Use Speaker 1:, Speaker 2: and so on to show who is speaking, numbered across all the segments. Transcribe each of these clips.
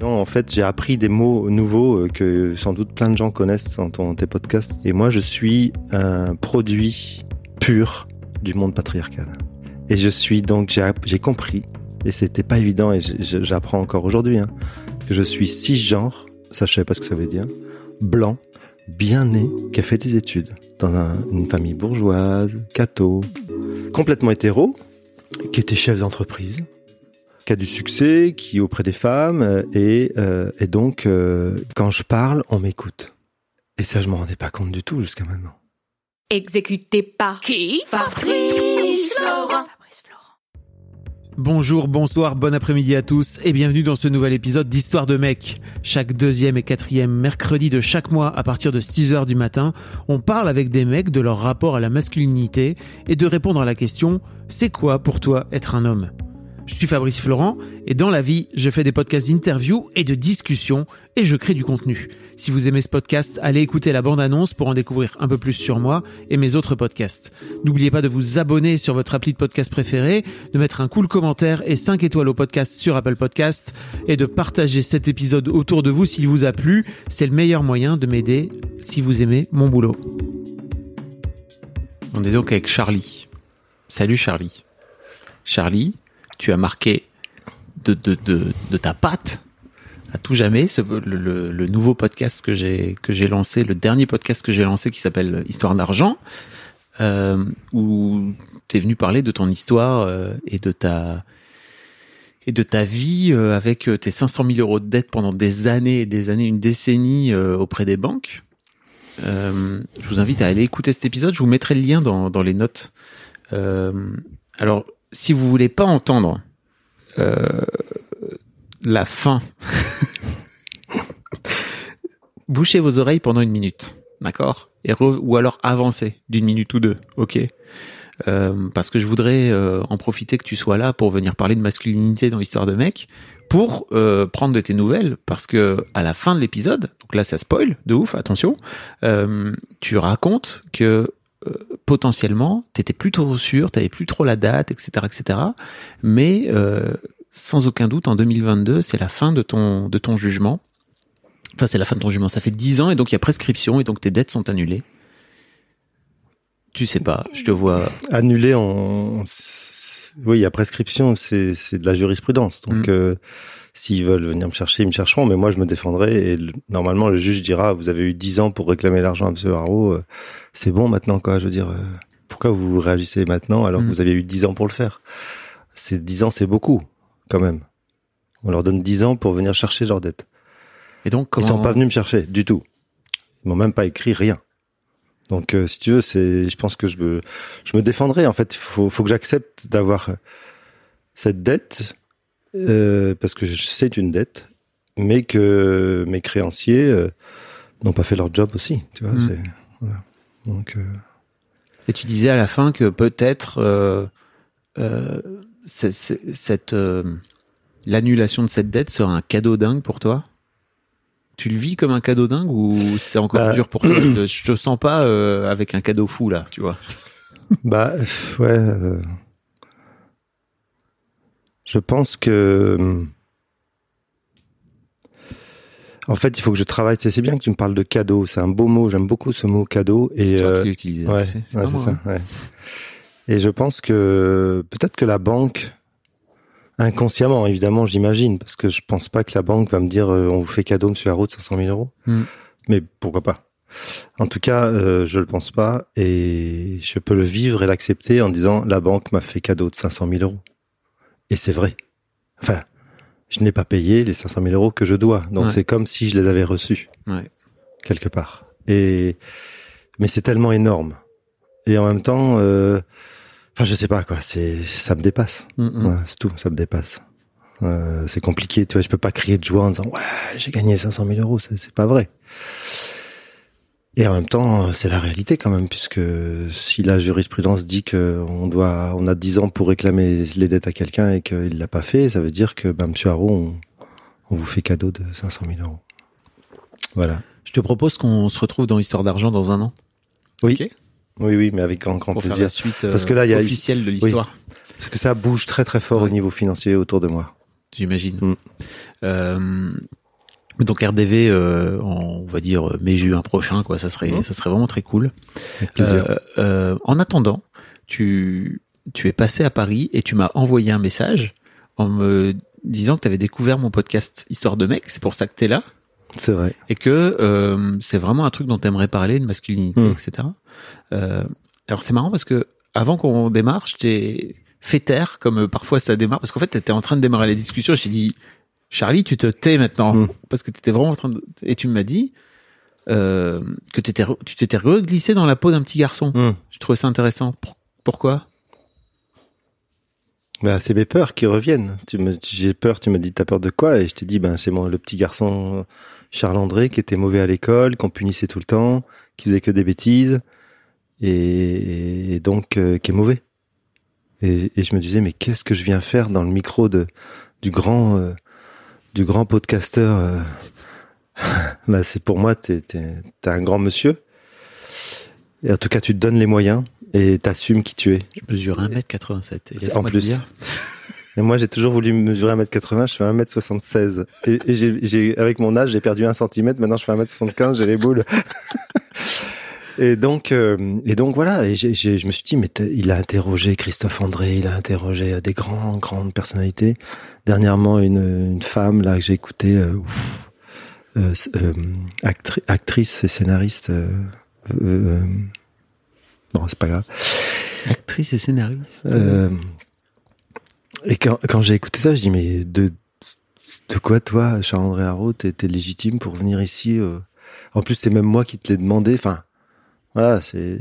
Speaker 1: Non, en fait, j'ai appris des mots nouveaux euh, que sans doute plein de gens connaissent dans tes podcasts. Et moi, je suis un produit pur du monde patriarcal. Et je suis donc, j'ai compris, et c'était pas évident, et j'apprends encore aujourd'hui, hein, que je suis cisgenre, ça je savais pas ce que ça veut dire, blanc, bien né, qui a fait des études dans un- une famille bourgeoise, catho, complètement hétéro, qui était chef d'entreprise, qui a du succès, qui est auprès des femmes, euh, et, euh, et donc euh, quand je parle, on m'écoute. Et ça, je m'en rendais pas compte du tout jusqu'à maintenant.
Speaker 2: Exécuté par qui? Fabrice Florent. Fabrice Florent.
Speaker 3: Bonjour, bonsoir, bon après-midi à tous et bienvenue dans ce nouvel épisode d'Histoire de mec. Chaque deuxième et quatrième mercredi de chaque mois à partir de 6h du matin, on parle avec des mecs de leur rapport à la masculinité et de répondre à la question c'est quoi pour toi être un homme? Je suis Fabrice Florent et dans la vie, je fais des podcasts d'interviews et de discussions et je crée du contenu. Si vous aimez ce podcast, allez écouter la bande-annonce pour en découvrir un peu plus sur moi et mes autres podcasts. N'oubliez pas de vous abonner sur votre appli de podcast préféré, de mettre un cool commentaire et 5 étoiles au podcast sur Apple Podcast et de partager cet épisode autour de vous s'il vous a plu. C'est le meilleur moyen de m'aider si vous aimez mon boulot. On est donc avec Charlie. Salut Charlie. Charlie, tu as marqué de, de, de, de ta patte à tout jamais ce- le, le- le nouveau podcast que j'ai que j'ai lancé, le dernier podcast que j'ai lancé qui s'appelle Histoire d'argent, euh, où tu es venu parler de ton histoire euh, et de ta et de ta vie euh, avec euh, tes 500 000 euros de dette pendant des années et des années, une décennie auprès des banques. Je vous invite à aller écouter cet épisode. Je vous mettrai le lien dans, dans les notes. Alors, si vous voulez pas entendre euh, la fin, bouchez vos oreilles pendant une minute, d'accord? Et Ou alors avancez d'une minute ou deux, ok? Euh, Parce que je voudrais euh, en profiter que tu sois là pour venir parler de masculinité dans l'histoire de mec, pour prendre de tes nouvelles, parce que à la fin de l'épisode, donc là ça spoil de ouf, attention, tu racontes que euh, potentiellement t'étais plus trop sûr, t'avais plus trop la date, etc., etc. Mais euh, sans aucun doute, en 2022, c'est la fin de ton de ton jugement. Enfin, c'est la fin de ton jugement. Ça fait 10 ans et donc il y a prescription et donc tes dettes sont annulées. Tu sais pas, je te vois.
Speaker 1: Annulé en... Oui, il y a prescription, c'est c'est de la jurisprudence. Donc,
Speaker 3: Mm.
Speaker 1: euh, s'ils veulent venir me chercher, ils me chercheront. Mais moi, je me défendrai. Et le- normalement, le juge dira, vous avez eu 10 ans pour réclamer l'argent à M. Haro. euh, c'est bon maintenant, quoi. Je veux dire, euh, pourquoi vous réagissez maintenant alors
Speaker 3: Mm.
Speaker 1: que vous avez eu 10 ans pour le faire? C'est 10 ans, c'est beaucoup, quand même. On leur donne 10 ans pour venir chercher leur dette.
Speaker 3: Et donc
Speaker 1: Ils
Speaker 3: comment
Speaker 1: sont pas venus me chercher du tout. Ils m'ont même pas écrit rien. Donc, euh, si tu veux, c'est, je pense que je me, je me défendrai. En fait, il faut, faut que j'accepte d'avoir cette dette euh, parce que c'est une dette, mais que mes créanciers euh, n'ont pas fait leur job aussi. Tu vois,
Speaker 3: Mm.
Speaker 1: c'est, voilà. Donc, euh,
Speaker 3: Et tu disais à la fin que peut-être euh, euh, c'est- c'est- cette euh, l'annulation de cette dette sera un cadeau dingue pour toi? Tu le vis comme un cadeau dingue ou c'est encore
Speaker 1: Bah,
Speaker 3: dur pour toi? Je te sens pas euh, avec un cadeau fou là, tu vois.
Speaker 1: Bah ouais. Je pense que en fait il faut que je travaille. C'est bien que tu me parles de cadeau. C'est un beau mot. J'aime beaucoup ce mot cadeau.
Speaker 3: C'est
Speaker 1: Et
Speaker 3: toi
Speaker 1: euh,
Speaker 3: qui l'as utilisé,
Speaker 1: ouais,
Speaker 3: tu sais, c'est
Speaker 1: ouais, ça. ouais. Et je pense que peut-être que la banque inconsciemment évidemment j'imagine parce que je pense pas que la banque va me dire euh, on vous fait cadeau Monsieur Haro de 500 000 euros.
Speaker 3: Hmm.
Speaker 1: Mais pourquoi pas En tout cas, euh, je le pense pas et je peux le vivre et l'accepter en disant la banque m'a fait cadeau de 500 000 euros. Et c'est vrai. Enfin, je n'ai pas payé les 500 000 euros que je dois. Donc
Speaker 3: Ouais.
Speaker 1: c'est comme si je les avais reçus
Speaker 3: Ouais.
Speaker 1: quelque part. Et mais c'est tellement énorme. Et en même temps, euh, Enfin, je sais pas quoi. C'est ça me dépasse.
Speaker 3: Mm, mm.
Speaker 1: Ouais, c'est tout. Ça me dépasse. Euh, c'est compliqué. Tu vois, je peux pas crier de joie en disant ouais, j'ai gagné 500 000 euros. C'est pas vrai. Et en même temps, c'est la réalité quand même, puisque si la jurisprudence dit que on doit, on a 10 ans pour réclamer les dettes à quelqu'un et qu'il l'a pas fait, ça veut dire que, ben, Monsieur Haro, on, on vous fait cadeau de 500 000 euros. Voilà.
Speaker 3: Je te propose qu'on se retrouve dans Histoire d'argent dans un an.
Speaker 1: Oui. Oui, oui, mais avec grand, grand
Speaker 3: Pour faire
Speaker 1: plaisir.
Speaker 3: la suite euh,
Speaker 1: Parce que là, il y a-
Speaker 3: officielle de l'histoire,
Speaker 1: Parce que ça bouge très très fort au niveau financier autour de moi.
Speaker 3: j'imagine.
Speaker 1: Mm.
Speaker 3: Euh, donc RDV, euh, en, on va dire mai-juin prochain, quoi. Ça serait, ça serait vraiment très cool. Euh, euh, en attendant, tu, tu es passé à Paris et tu m'as envoyé un message en me disant que tu avais découvert mon podcast Histoire de mec. C'est pour ça que tu es là.
Speaker 1: c'est vrai.
Speaker 3: et que euh, c'est vraiment un truc dont tu aimerais parler, de masculinité,
Speaker 1: Mm.
Speaker 3: etc. Euh, alors c'est marrant parce que avant qu'on démarre, je t'ai fait taire, comme parfois ça démarre, parce qu'en fait, tu étais en train de démarrer la discussion, t'ai dit, Charlie, tu te tais maintenant,
Speaker 1: Mm.
Speaker 3: parce que tu étais vraiment en train de... Et tu m'as dit euh, que re- tu t'étais reglissé dans la peau d'un petit garçon.
Speaker 1: Hum.
Speaker 3: Je trouvais ça intéressant. Pour- Pourquoi?
Speaker 1: Bah, c'est mes peurs qui reviennent. Tu me, j'ai peur, tu me dis, t'as peur de quoi? Et je t'ai dit, ben, c'est mon, le petit garçon Charles-André qui était mauvais à l'école, qu'on punissait tout le temps, qui faisait que des bêtises, et, et donc, euh, qui est mauvais. Et, et je me disais, mais qu'est-ce que je viens faire dans le micro de, du grand, euh, du grand podcasteur, euh, bah, c'est pour moi, t'es, t'es un grand monsieur. Et en tout cas, tu te donnes les moyens et t'assumes qui tu es.
Speaker 3: Je mesure 1m87. et
Speaker 1: C'est-
Speaker 3: laisse-moi
Speaker 1: en plus.
Speaker 3: dire,
Speaker 1: Et moi, j'ai toujours voulu mesurer 1m80, je fais 1m76. Et, et j'ai, j'ai, avec mon âge, j'ai perdu un centimètre, maintenant je fais 1m75, j'ai les boules. et donc, euh, et donc voilà, et j'ai, j'ai- je me suis dit, mais il a interrogé Christophe André, il a interrogé des grands, grandes personnalités. Dernièrement, une, une femme, là, que j'ai écoutée, euh, euh, euh, actri- actrice et scénariste, euh, euh, euh, bon, c'est pas grave.
Speaker 3: actrice et scénariste.
Speaker 1: Euh, et quand, quand j'ai écouté ça, je dis mais de de quoi toi, Charles-André Haro, t'es légitime pour venir ici euh? En plus, c'est même moi qui te l'ai demandé. Enfin, voilà, c'est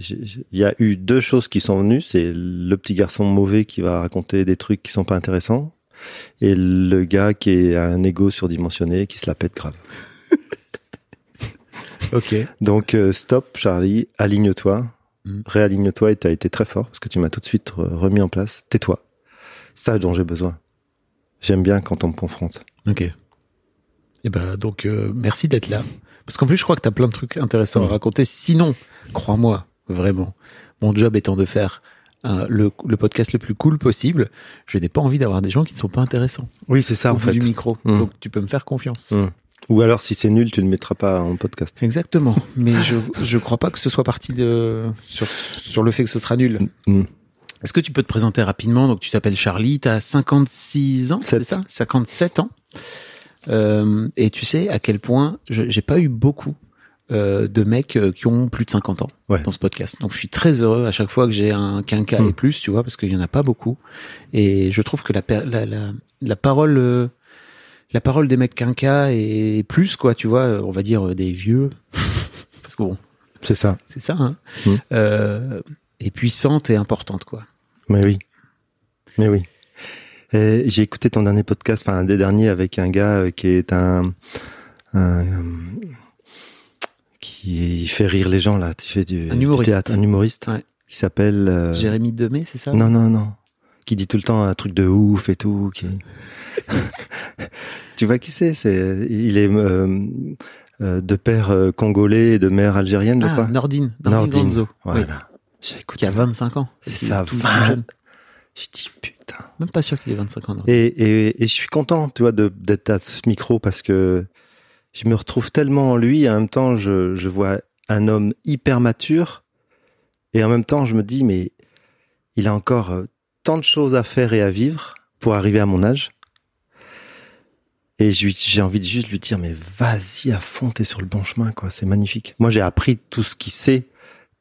Speaker 1: il y a eu deux choses qui sont venues. C'est le petit garçon mauvais qui va raconter des trucs qui sont pas intéressants, et le gars qui est un ego surdimensionné qui se la pète grave.
Speaker 3: ok.
Speaker 1: Donc euh, stop, Charlie, aligne-toi,
Speaker 3: Mm.
Speaker 1: réaligne-toi et t'as été très fort parce que tu m'as tout de suite re- remis en place. Tais-toi. Ça dont j'ai besoin. J'aime bien quand on me confronte.
Speaker 3: Ok. Et ben donc euh, merci d'être là. Parce qu'en plus je crois que tu as plein de trucs intéressants à raconter. Sinon, crois-moi, vraiment, mon job étant de faire euh, le, le podcast le plus cool possible, je n'ai pas envie d'avoir des gens qui ne sont pas intéressants
Speaker 1: Oui, c'est ça
Speaker 3: au bout du micro.
Speaker 1: Mm.
Speaker 3: Donc tu peux me faire confiance.
Speaker 1: Mm. Ou alors si c'est nul, tu ne le mettras pas en podcast.
Speaker 3: Exactement. Mais je je crois pas que ce soit parti de sur sur le fait que ce sera nul.
Speaker 1: Mm.
Speaker 3: Est-ce que tu peux te présenter rapidement? Donc tu t'appelles Charlie, tu as 56 ans, c'est ça? 57 ans. Euh, et tu sais à quel point j'ai pas eu beaucoup euh, de mecs euh, qui ont plus de 50 ans
Speaker 1: Ouais.
Speaker 3: dans ce podcast. Donc je suis très heureux à chaque fois que j'ai un quinca et plus, tu vois, parce qu'il y en a pas beaucoup. Et je trouve que la la, la, la parole euh, la parole des mecs quinca et plus quoi, tu vois, on va dire euh, des vieux, parce que bon,
Speaker 1: C'est ça.
Speaker 3: c'est ça, hein,
Speaker 1: Mm.
Speaker 3: euh, est puissante et importante quoi.
Speaker 1: Mais oui. Mais oui. J'ai écouté ton dernier podcast, enfin un des derniers, avec un gars euh, qui est un, un, euh, qui fait rire les gens là. Tu fais du,
Speaker 3: Un
Speaker 1: du
Speaker 3: humoriste.
Speaker 1: théâtre, un humoriste
Speaker 3: Ouais.
Speaker 1: qui s'appelle. euh,
Speaker 3: Jérémy Demé, c'est ça?
Speaker 1: Non, non, non. Qui dit tout le temps un truc de ouf et tout. Qui... tu vois qui c'est? C'est il est euh, euh, de père congolais et de mère algérienne, je
Speaker 3: Ah,
Speaker 1: crois.
Speaker 3: Nordine, Nordine,
Speaker 1: Nordine. Voilà.
Speaker 3: oui,
Speaker 1: J'ai
Speaker 3: qui
Speaker 1: écouté.
Speaker 3: a 25 ans.
Speaker 1: C'est ça,
Speaker 3: tout, tout
Speaker 1: 20.
Speaker 3: jeune.
Speaker 1: Je dis putain.
Speaker 3: Même pas sûr qu'il ait 25 ans.
Speaker 1: Et, et, et je suis content, tu vois, de- d'être à ce micro parce que je me retrouve tellement en lui. Et en même temps, je, je vois un homme hyper mature. Et en même temps, je me dis, mais il a encore euh, tant de choses à faire et à vivre pour arriver à mon âge. Et j'ai envie de juste lui dire, mais vas-y à fond, t'es sur le bon chemin, quoi. C'est magnifique. Moi, j'ai appris tout ce qu'il sait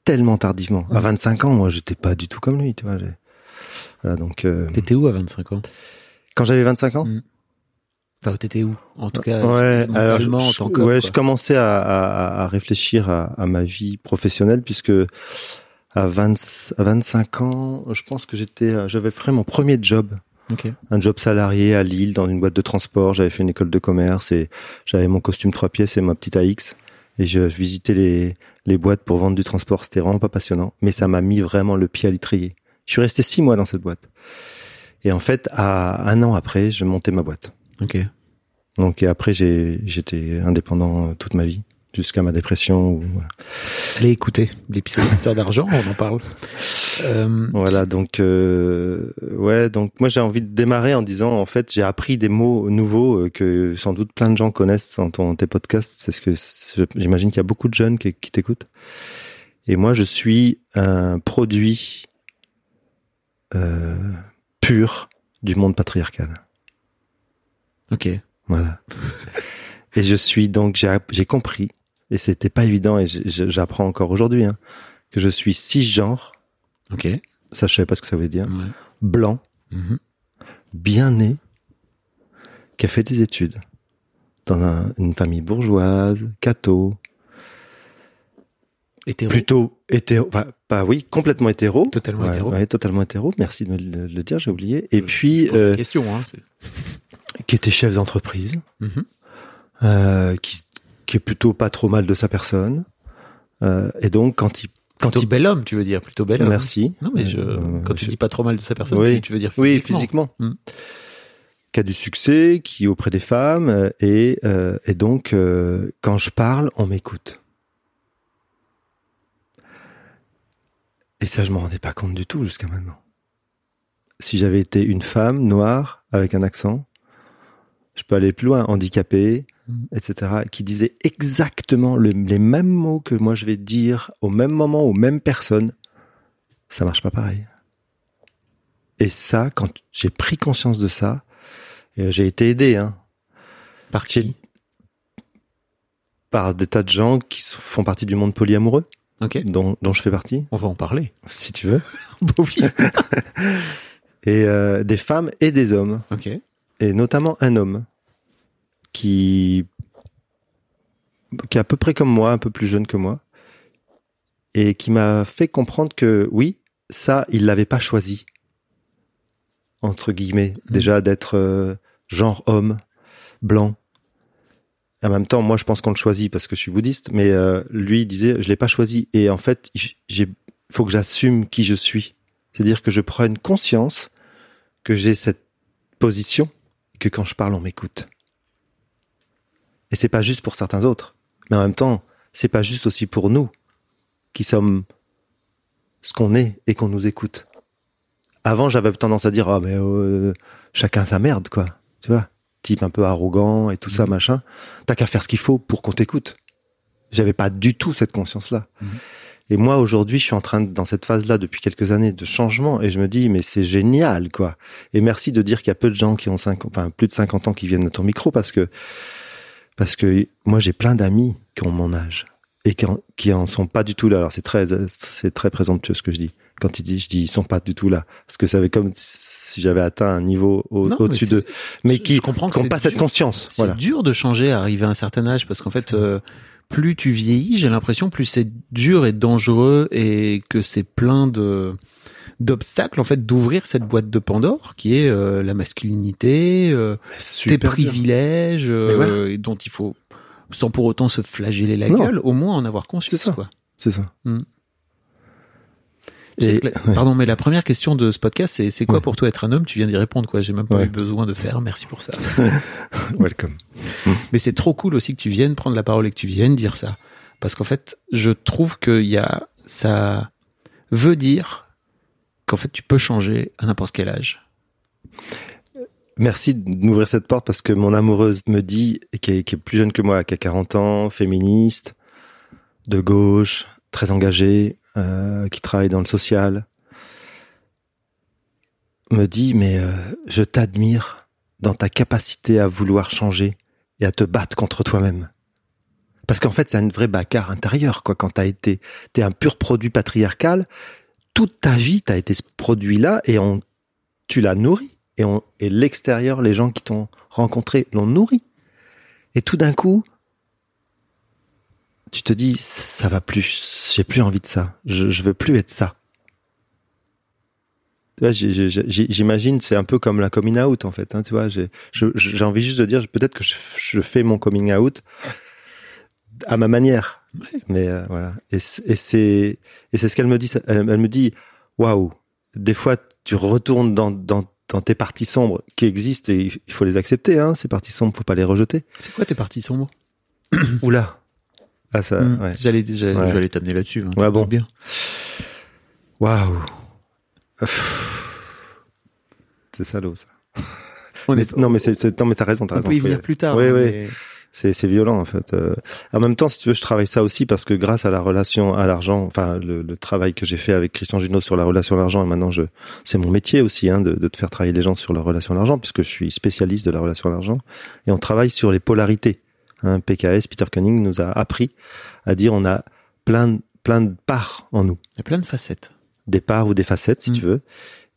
Speaker 1: tellement tardivement. À 25 ans, moi, j'étais pas du tout comme lui, tu vois. Voilà, donc, euh,
Speaker 3: T'étais où à 25 ans?
Speaker 1: quand j'avais 25 ans,
Speaker 3: Mm. Enfin, t'étais où? En tout cas,
Speaker 1: ouais, alors je,
Speaker 3: en tant qu'homme.
Speaker 1: ouais, je commençais à, à, à réfléchir à, à ma vie professionnelle puisque à, 20, à 25 ans, je pense que j'étais, euh, j'avais fait mon premier job.
Speaker 3: Ok.
Speaker 1: Un job salarié à Lille dans une boîte de transport. J'avais fait une école de commerce et j'avais mon costume trois pièces et ma petite AX. Et je, je visitais les, les boîtes pour vendre du transport. C'était vraiment pas passionnant. Mais ça m'a mis vraiment le pied à l'étrier. Je suis resté six mois dans cette boîte. Et en fait, à un an après, je montais ma boîte.
Speaker 3: Ok.
Speaker 1: Donc et après, j'ai, j'étais indépendant euh, toute ma vie jusqu'à ma dépression. Ou, voilà.
Speaker 3: Allez écouter l'épisode d'Histoire d'argent, on en parle. Euh,
Speaker 1: Voilà, donc euh, ouais, donc moi j'ai envie de démarrer en disant en fait j'ai appris des mots nouveaux euh, que sans doute plein de gens connaissent dans ton, tes podcasts. C'est ce que j'imagine qu'il y a beaucoup de jeunes qui, qui t'écoutent. Et moi je suis un produit euh, pur du monde patriarcal.
Speaker 3: Ok.
Speaker 1: Voilà. et je suis donc j'ai compris et c'était pas évident et j'apprends encore aujourd'hui hein, que je suis cisgenre.
Speaker 3: Ok.
Speaker 1: Ça je savais pas ce que ça voulait dire.
Speaker 3: Ouais.
Speaker 1: Blanc.
Speaker 3: Mhm.
Speaker 1: bien né, qui a fait des études dans un- une famille bourgeoise, catho,
Speaker 3: Hétéro.
Speaker 1: plutôt hétéro, enfin, pas oui, complètement hétéro.
Speaker 3: Totalement
Speaker 1: Ouais,
Speaker 3: hétéro.
Speaker 1: ouais, totalement hétéro. Merci de me le, le dire, j'ai oublié. Et
Speaker 3: Je-
Speaker 1: puis,
Speaker 3: je
Speaker 1: euh,
Speaker 3: question. Hein,
Speaker 1: qui était chef d'entreprise,
Speaker 3: Mhm.
Speaker 1: euh, qui, qui est plutôt pas trop mal de sa personne. Euh, et donc, quand il, quand
Speaker 3: Plutôt
Speaker 1: il,
Speaker 3: bel homme, tu veux dire, plutôt bel homme.
Speaker 1: merci.
Speaker 3: Non, mais je,
Speaker 1: Euh,
Speaker 3: quand tu
Speaker 1: je-
Speaker 3: dis pas trop mal de sa personne,
Speaker 1: Oui.
Speaker 3: tu- veux dire
Speaker 1: Oui,
Speaker 3: physiquement.
Speaker 1: physiquement.
Speaker 3: Mm.
Speaker 1: Qui a du succès, qui est auprès des femmes, euh, et, euh, et donc quand je parle, on m'écoute. Et ça, je m'en rendais pas compte du tout jusqu'à maintenant. Si j'avais été une femme noire avec un accent, je peux aller plus loin, handicapée,
Speaker 3: Mm.
Speaker 1: etc., qui disait exactement le- les mêmes mots que moi je vais dire au même moment aux mêmes personnes, ça marche pas pareil. Et ça, quand j'ai pris conscience de ça, et j'ai été aidé hein,
Speaker 3: Par qui?
Speaker 1: Par des tas de gens qui font partie du monde polyamoureux,
Speaker 3: Ok.
Speaker 1: dont, dont je fais partie,
Speaker 3: On va en parler.
Speaker 1: si tu veux,
Speaker 3: Bah oui.
Speaker 1: et euh, des femmes et des hommes,
Speaker 3: Ok.
Speaker 1: et notamment un homme qui qui est à peu près comme moi, un peu plus jeune que moi, et qui m'a fait comprendre que oui, ça, il l'avait pas choisi, entre guillemets, déjà d'être euh, genre homme, blanc. En même temps, moi, je pense qu'on le choisit parce que je suis bouddhiste, mais euh, lui il disait, je l'ai pas choisi. Et en fait, il faut que j'assume qui je suis. C'est-à-dire que je prenne conscience que j'ai cette position, que quand je parle, on m'écoute. Et c'est pas juste pour certains autres, mais en même temps, c'est pas juste aussi pour nous qui sommes ce qu'on est et qu'on nous écoute. Avant, j'avais tendance à dire ah mais euh, chacun sa merde quoi, tu vois, type un peu arrogant et tout ça
Speaker 3: Mhm.
Speaker 1: machin. T'as qu'à faire ce qu'il faut pour qu'on t'écoute. J'avais pas du tout cette conscience-là.
Speaker 3: Mhm.
Speaker 1: Et moi aujourd'hui, je suis en train de, dans cette phase-là depuis quelques années de changement et je me dis mais c'est génial quoi. Et merci de dire qu'il y a peu de gens qui ont 50, enfin plus de 50 ans qui viennent à ton micro parce que parce que moi j'ai plein d'amis qui ont mon âge et qui en, qui en sont pas du tout là. Alors c'est très c'est très présomptueux ce que je dis. Quand il dit je dis ils sont pas du tout là parce que ça avait comme si j'avais atteint un niveau au- au-dessus
Speaker 3: mais
Speaker 1: de mais
Speaker 3: je-
Speaker 1: qui ont
Speaker 3: c'est
Speaker 1: pas cette conscience.
Speaker 3: C'est
Speaker 1: Voilà.
Speaker 3: dur de changer, arriver à un certain âge, parce qu'en fait, euh, plus tu vieillis, j'ai l'impression, plus c'est dur et dangereux et que c'est plein de d'obstacles en fait d'ouvrir cette boîte de Pandore qui est euh, la masculinité, euh, tes privilèges euh,
Speaker 1: voilà.
Speaker 3: dont il faut sans pour autant se flageller la
Speaker 1: Non.
Speaker 3: gueule, au moins en avoir conscience
Speaker 1: C'est ça.
Speaker 3: quoi.
Speaker 1: C'est ça.
Speaker 3: Mm.
Speaker 1: Et-
Speaker 3: Pardon, mais la première question de ce podcast, c'est c'est quoi
Speaker 1: Ouais.
Speaker 3: pour toi être un homme? Tu viens d'y répondre, quoi. J'ai même pas
Speaker 1: Ouais.
Speaker 3: eu besoin de faire. Merci pour ça.
Speaker 1: Welcome.
Speaker 3: Mais c'est trop cool aussi que tu viennes prendre la parole et que tu viennes dire ça. Parce qu'en fait, je trouve que y a, ça veut dire qu'en fait, tu peux changer à n'importe quel âge.
Speaker 1: Merci de m'ouvrir cette porte parce que mon amoureuse me dit, qui est, plus jeune que moi, qui a 40 ans, féministe, de gauche, très engagée, euh, qui travaille dans le social, me dit, mais euh, je t'admire dans ta capacité à vouloir changer et à te battre contre toi-même. Parce qu'en fait, c'est une vraie bagarre intérieure, quoi, quand t'as été, t'es un pur produit patriarcal, toute ta vie, t'as été ce produit-là et on, tu l'as nourri et, on, et l'extérieur, les gens qui t'ont rencontré l'ont nourri. Et tout d'un coup, tu te dis ça va plus, j'ai plus envie de ça, je, je veux plus être ça. Tu vois, j'imagine c'est un peu comme la coming out en fait. Hein, tu vois, j'ai envie juste de dire peut-être que je, je fais mon coming out à ma manière. Mais euh, voilà. Et, et c'est et c'est ce qu'elle me dit. Elle, elle me dit waouh. Des fois, tu retournes dans, dans dans tes parties sombres qui existent et il faut les accepter. Hein, ces parties sombres, faut pas les rejeter.
Speaker 3: C'est quoi tes parties sombres?
Speaker 1: Oula. Ah ça. Ouais.
Speaker 3: J'allais
Speaker 1: Ouais.
Speaker 3: t'amener là-dessus. hein,
Speaker 1: Ouais, bon.
Speaker 3: bien.
Speaker 1: Waouh. C'est salaud ça.
Speaker 3: On
Speaker 1: Mais-
Speaker 3: est-
Speaker 1: non mais c'est non mais t'as raison, t'as
Speaker 3: on
Speaker 1: raison.
Speaker 3: peut y venir plus tard.
Speaker 1: Oui,
Speaker 3: hein,
Speaker 1: oui. C'est violent en fait. Euh, en même temps, si tu veux, je travaille ça aussi parce que grâce à la relation à l'argent, enfin le, le travail que j'ai fait avec Christian Junot sur la relation à l'argent, et maintenant je, c'est mon métier aussi hein, de, de te faire travailler les gens sur la relation à l'argent, puisque je suis spécialiste de la relation à l'argent, et on travaille sur les polarités. Hein, PKS, Peter Cunning nous a appris à dire on a plein de- plein de parts en nous,
Speaker 3: Il y a plein de facettes.
Speaker 1: des parts ou des facettes si
Speaker 3: Mm.
Speaker 1: tu veux,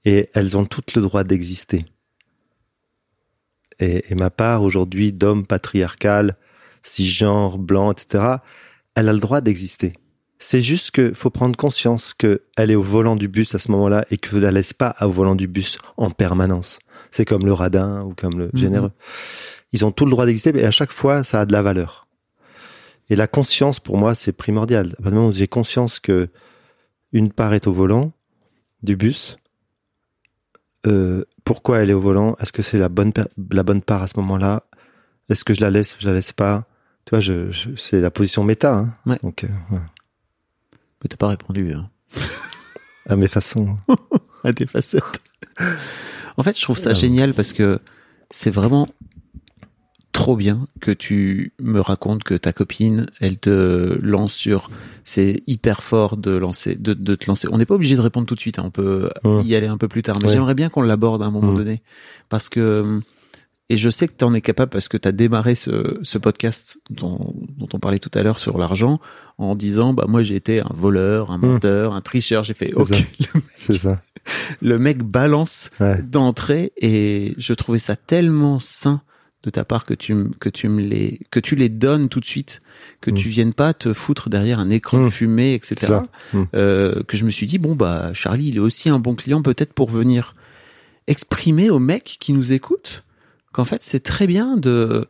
Speaker 1: et elles ont toutes le droit d'exister. Et, et ma part aujourd'hui d'homme patriarcal, cisgenre, blanc, etc., elle a le droit d'exister. C'est juste que faut prendre conscience que elle est au volant du bus à ce moment-là et que ne la laisse pas au volant du bus en permanence. C'est comme le radin ou comme le
Speaker 3: Mhm.
Speaker 1: généreux. Ils ont tout le droit d'exister, mais à chaque fois, ça a de la valeur. Et la conscience, pour moi, c'est primordial. À partir du moment où j'ai conscience que une part est au volant du bus, euh, pourquoi elle est au volant? Est-ce que c'est la bonne la bonne part à ce moment-là? Est-ce que je la laisse Je la laisse pas? Tu vois, je, je- c'est la position méta. Hein.
Speaker 3: Ouais.
Speaker 1: Donc, euh, ouais.
Speaker 3: Mais t'as pas répondu hein,
Speaker 1: à mes façons.
Speaker 3: à tes facettes. en fait, je trouve ça
Speaker 1: Ah.
Speaker 3: génial parce que c'est vraiment trop bien que tu me racontes que ta copine, elle te lance sur. C'est hyper fort de lancer, de, de te lancer. On n'est pas obligé de répondre tout de suite. hein, on peut y aller un peu plus tard. Mais
Speaker 1: Ouais.
Speaker 3: j'aimerais bien qu'on l'aborde à un moment donné parce que. Et je sais que tu en es capable parce que tu as démarré ce, ce podcast dont, dont on parlait tout à l'heure sur l'argent en disant bah moi j'ai été un voleur, un
Speaker 1: Mm.
Speaker 3: menteur, un tricheur. J'ai fait ok.
Speaker 1: C'est ça.
Speaker 3: le mec balance
Speaker 1: Ouais.
Speaker 3: d'entrée et je trouvais ça tellement sain de ta part que tu que tu me les que tu les donnes tout de suite que
Speaker 1: Mm.
Speaker 3: tu viennes pas te foutre derrière un écran de
Speaker 1: Mm.
Speaker 3: fumée etc.
Speaker 1: Mm.
Speaker 3: Euh, que je me suis dit bon bah Charlie il est aussi un bon client peut-être pour venir exprimer aux mecs qui nous écoutent qu'en fait c'est très bien de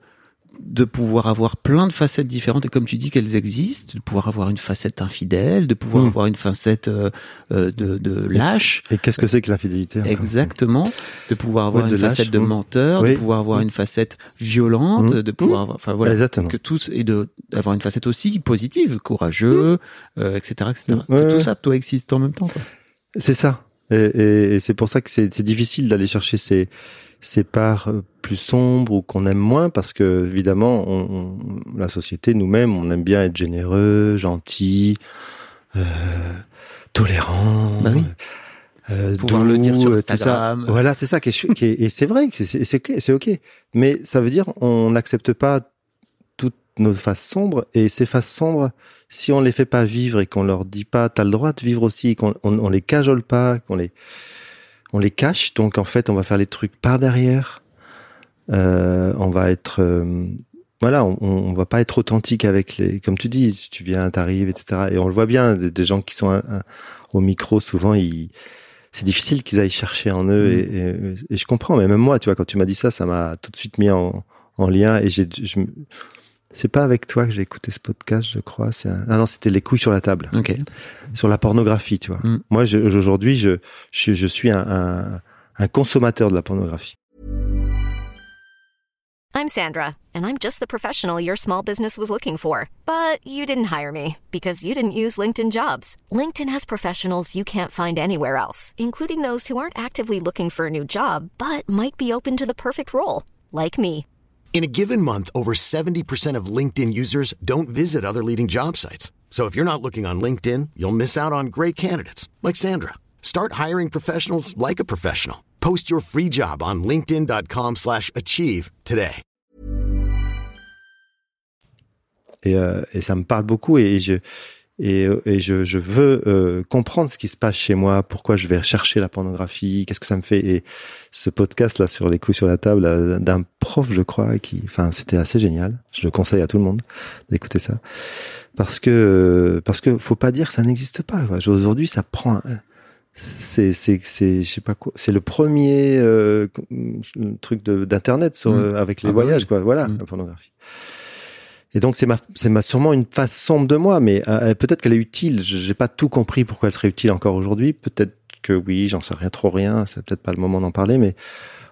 Speaker 3: de pouvoir avoir plein de facettes différentes et comme tu dis qu'elles existent, de pouvoir avoir une facette infidèle, de pouvoir
Speaker 1: Mm.
Speaker 3: avoir une facette euh, euh, de, de lâche,
Speaker 1: Et qu'est-ce que c'est que l'infidélité
Speaker 3: Exactement, de pouvoir avoir
Speaker 1: Ouais,
Speaker 3: une
Speaker 1: lâche,
Speaker 3: facette de
Speaker 1: oui.
Speaker 3: menteur, de pouvoir avoir
Speaker 1: Oui.
Speaker 3: une facette violente, de pouvoir, avoir, enfin voilà,
Speaker 1: Exactement.
Speaker 3: que tous et de d'avoir une facette aussi positive, courageux, euh, etc., etc.
Speaker 1: Ouais,
Speaker 3: que tout ça, toi, existe en même temps.
Speaker 1: C'est ça. Et, et- et c'est pour ça que c'est difficile d'aller chercher ces, ces parts euh, plus sombres ou qu'on aime moins parce que évidemment, on, on- la société nous-mêmes, on aime bien être généreux, gentil, euh, tolérant.
Speaker 3: Bah oui.
Speaker 1: euh,
Speaker 3: Pouvoir
Speaker 1: doux,
Speaker 3: le dire sur
Speaker 1: euh, tout ça.
Speaker 3: Instagram.
Speaker 1: Voilà, c'est ça qui est, qui est- et c'est vrai c'est ok. Mais ça veut dire on n'accepte pas toutes nos faces sombres et ces faces sombres, si on les fait pas vivre et qu'on leur dit pas t'as le droit de vivre aussi, qu'on on, on les cajole pas, qu'on les on les cache, donc en fait on va faire les trucs par derrière. Euh, on va être euh, voilà, on, on va pas être authentique avec les, comme tu dis, si tu viens, t'arrives, etc. Et on le voit bien, des, des gens qui sont un- un- au micro, souvent ils c'est difficile qu'ils aillent chercher en eux
Speaker 3: Mm.
Speaker 1: et, et- et je comprends mais même moi tu vois quand tu m'as dit ça ça m'a tout de suite mis en, en lien et j'ai je c'est pas avec toi que j'ai écouté ce podcast je crois c'est un- ah non c'était les couilles sur la table
Speaker 3: Ok.
Speaker 1: sur la pornographie tu vois
Speaker 3: Mm.
Speaker 1: moi aujourd'hui je, je je suis un, un un consommateur de la pornographie
Speaker 4: I'm Sandra, and I'm just the professional your small business was looking for. But you didn't hire me because you didn't use LinkedIn jobs. LinkedIn has professionals you can't find anywhere else, including those who aren't actively looking for a new job but might be open to the perfect role, like me.
Speaker 5: In a given month, over 70% of LinkedIn users don't visit other leading job sites. So if you're not looking on LinkedIn, you'll miss out on great candidates like Sandra. Start hiring professionals like a professional. Post your free job on linkedin.com/achieve slash achieve today.
Speaker 1: et, euh, et ça me parle beaucoup et je Et, euh, et je, je veux euh, comprendre ce qui se passe chez moi, pourquoi je vais chercher la pornographie, qu'est-ce que ça me fait. Et ce podcast là sur les coups sur la table d'un prof, je crois, qui, enfin, c'était assez génial. Je le conseille à tout le monde d'écouter ça, parce que parce que faut pas dire que ça n'existe pas. Aujourd'hui, ça prend. un- c'est c'est c'est je sais pas quoi. C'est le premier euh, truc d'internet sur
Speaker 3: Mm.
Speaker 1: euh, avec les
Speaker 3: Ah bah
Speaker 1: voyages quoi. Voilà
Speaker 3: Mm.
Speaker 1: la pornographie. Et donc c'est ma c'est ma sûrement une face sombre de moi, mais euh, peut-être qu'elle est utile. Je- J'ai pas tout compris pourquoi elle serait utile encore aujourd'hui. Peut-être que oui, j'en sais rien trop rien. C'est peut-être pas le moment d'en parler, mais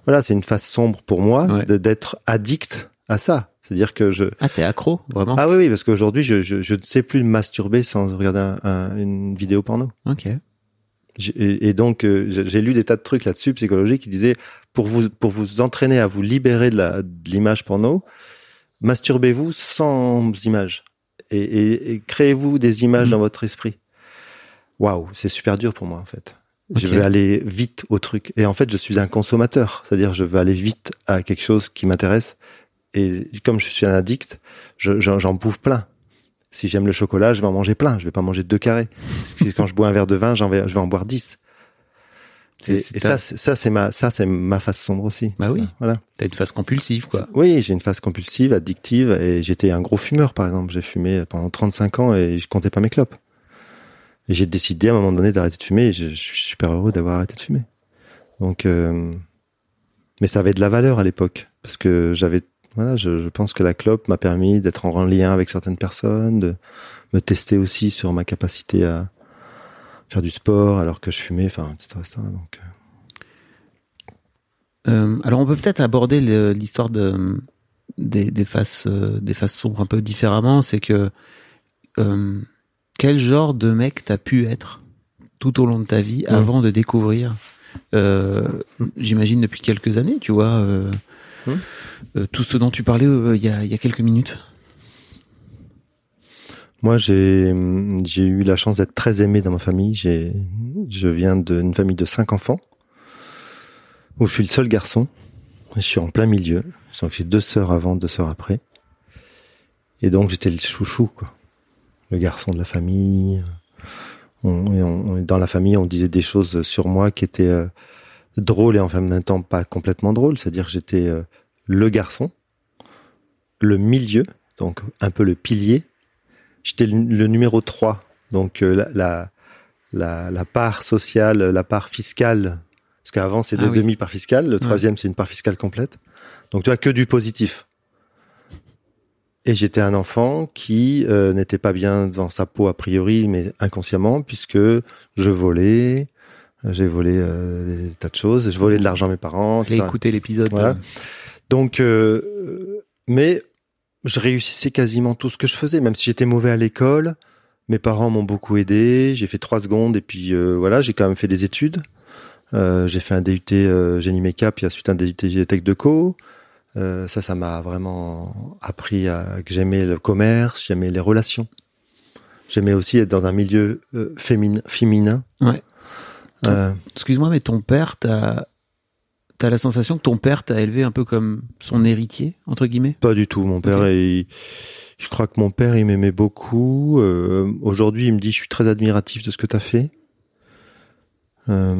Speaker 1: voilà, c'est une face sombre pour moi
Speaker 3: Ouais.
Speaker 1: de- d'être addict à ça. C'est-à-dire que je
Speaker 3: Ah, t'es accro, vraiment?
Speaker 1: Ah oui oui parce qu'aujourd'hui je, je je ne sais plus me masturber sans regarder un- un- une vidéo porno.
Speaker 3: Ok.
Speaker 1: J'ai- Et, donc, euh, j'ai j'ai lu des tas de trucs là-dessus, psychologiques, qui disaient, pour vous, pour vous entraîner à vous libérer de la- de l'image porno, masturbez-vous sans images. Et, et- et créez-vous des images
Speaker 3: Mhm.
Speaker 1: dans votre esprit. Waouh, c'est super dur pour moi, en fait. Je veux aller vite au truc. Et en fait, je suis un consommateur. C'est-à-dire, je veux aller vite à quelque chose qui m'intéresse. Et comme je suis un addict, je- j'en bouffe plein. Si j'aime le chocolat, je vais en manger plein. Je vais pas manger deux carrés. Quand je bois un verre de vin, vais, je vais en boire dix. Et, ça, c'est- ça, c'est ma, ça, c'est ma face sombre aussi.
Speaker 3: Bah oui.
Speaker 1: Voilà.
Speaker 3: T'as une phase compulsive, quoi.
Speaker 1: Oui, j'ai une phase compulsive, addictive, et j'étais un gros fumeur, par exemple. J'ai fumé pendant 35 ans et je comptais pas mes clopes. Et j'ai décidé à un moment donné d'arrêter de fumer et je, je suis super heureux d'avoir arrêté de fumer. Donc, euh, mais ça avait de la valeur à l'époque parce que j'avais, voilà, je, je pense que la clope m'a permis d'être en lien avec certaines personnes, de me tester aussi sur ma capacité à faire du sport alors que je fumais, enfin, etc. etc. Donc, euh,
Speaker 3: Euh, alors, on peut peut-être aborder l'histoire de, des, des faces, euh, des faces sombres un peu différemment. C'est que, euh, quel genre de mec t'as pu être tout au long de ta vie
Speaker 1: Mm.
Speaker 3: avant de découvrir, euh, j'imagine depuis quelques années, tu vois, euh,
Speaker 1: Mm.
Speaker 3: euh, tout ce dont tu parlais il y, a, il y a quelques minutes?
Speaker 1: Moi, j'ai eu la chance d'être très aimé dans ma famille. Je viens d'une famille de cinq enfants où je suis le seul garçon. Je suis en plein milieu. J'ai deux sœurs avant, deux sœurs après. Et donc j'étais le chouchou, quoi. Le garçon de la famille. Dans la famille, on disait des choses sur moi qui étaient euh, drôles et en même temps pas complètement drôles. C'est-à-dire que j'étais euh, le garçon, le milieu, donc un peu le pilier, J'étais le, numéro 3. Donc euh, la, la, la, la part sociale, la part fiscale, parce qu'avant c'est
Speaker 3: Ah
Speaker 1: deux
Speaker 3: oui.
Speaker 1: demi-parts fiscales, le troisième c'est une part fiscale complète. Donc tu as que du positif. Et j'étais un enfant qui euh, n'était pas bien dans sa peau a priori, mais inconsciemment, puisque je volais, j'ai volé euh, des tas de choses, je volais de l'argent à mes parents. ça.
Speaker 3: écouter l'épisode.
Speaker 1: Voilà. Donc, euh, mais je réussissais quasiment tout ce que je faisais, même si j'étais mauvais à l'école. Mes parents m'ont beaucoup aidé. J'ai fait trois secondes et puis euh, voilà, j'ai quand même fait des études. Euh, j'ai fait un DUT euh, génie méca, puis ensuite un DUT tech de co. Euh, ça, ça m'a vraiment appris à, que j'aimais le commerce, j'aimais les relations. J'aimais aussi être dans un milieu euh, féminin. féminin.
Speaker 3: Ouais.
Speaker 1: Euh,
Speaker 3: Excuse-moi, mais ton père, t'as as la sensation que ton père t'a élevé un peu comme son héritier, entre guillemets?
Speaker 1: Pas du tout. Mon père,
Speaker 3: Ok.
Speaker 1: il- je crois que mon père, il m'aimait beaucoup. Euh, Aujourd'hui, il me dit, je suis très admiratif de ce que tu as fait. Euh,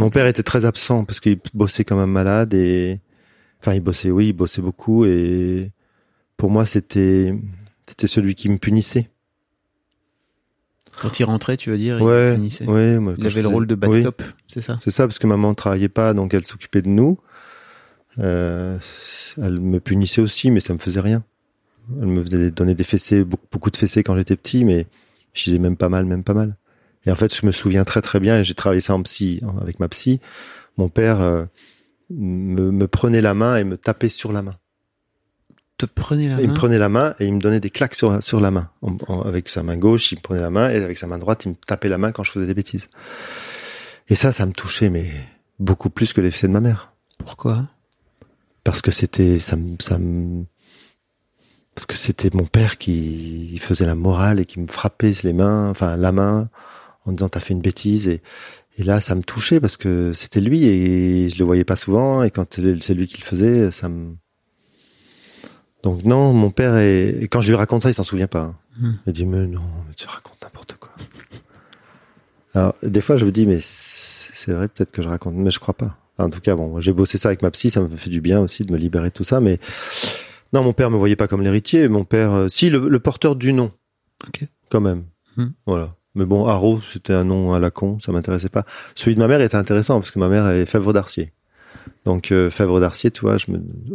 Speaker 1: mon père était très absent parce qu'il bossait comme un malade et, enfin, il bossait, oui, il bossait beaucoup et pour moi, c'était, c'était celui qui me punissait.
Speaker 3: Quand il rentrait, tu veux dire,
Speaker 1: ouais,
Speaker 3: il finissait.
Speaker 1: ouais, moi,
Speaker 3: Il avait le rôle de bad
Speaker 1: oui.
Speaker 3: cop, c'est ça?
Speaker 1: C'est ça, parce que maman ne travaillait pas, donc elle s'occupait de nous. Euh, elle me punissait aussi, mais ça me faisait rien. Elle me faisait donner des fessées, beaucoup, beaucoup de fessées quand j'étais petit, mais je disais même pas mal, même pas mal. Et en fait, je me souviens très très bien, et j'ai travaillé ça en psy, avec ma psy. Mon père euh, me, me prenait la main et me tapait sur la main.
Speaker 3: Te prenait la
Speaker 1: Il me prenait la main et il me donnait des claques sur, sur la main. Avec sa main gauche, il me prenait la main et avec sa main droite, il me tapait la main quand je faisais des bêtises. Et ça, ça me touchait, mais beaucoup plus que les fessées de ma mère.
Speaker 3: Pourquoi?
Speaker 1: Parce que c'était, ça me, ça parce que c'était mon père qui faisait la morale et qui me frappait les mains, enfin, la main, en disant t'as fait une bêtise et, et là, ça me touchait parce que c'était lui et je le voyais pas souvent et quand c'est lui qui le faisait, ça me, donc non, mon père est, et quand je lui raconte ça, il s'en souvient pas. hein. Hmm. Il dit, mais non, mais tu racontes n'importe quoi. Alors, des fois, je me dis, mais c'est vrai, peut-être que je raconte, mais je crois pas. En tout cas, bon, j'ai bossé ça avec ma psy, ça me fait du bien aussi de me libérer de tout ça, mais non, mon père me voyait pas comme l'héritier. Mon père, euh, si le, porteur du nom,
Speaker 3: ok,
Speaker 1: quand même.
Speaker 3: Hmm.
Speaker 1: Voilà. Mais bon, Haro, c'était un nom à la con, ça m'intéressait pas. Celui de ma mère était intéressant parce que ma mère est Fèvre d'Arcier. Donc euh, Fèvre d'Arcier, tu vois,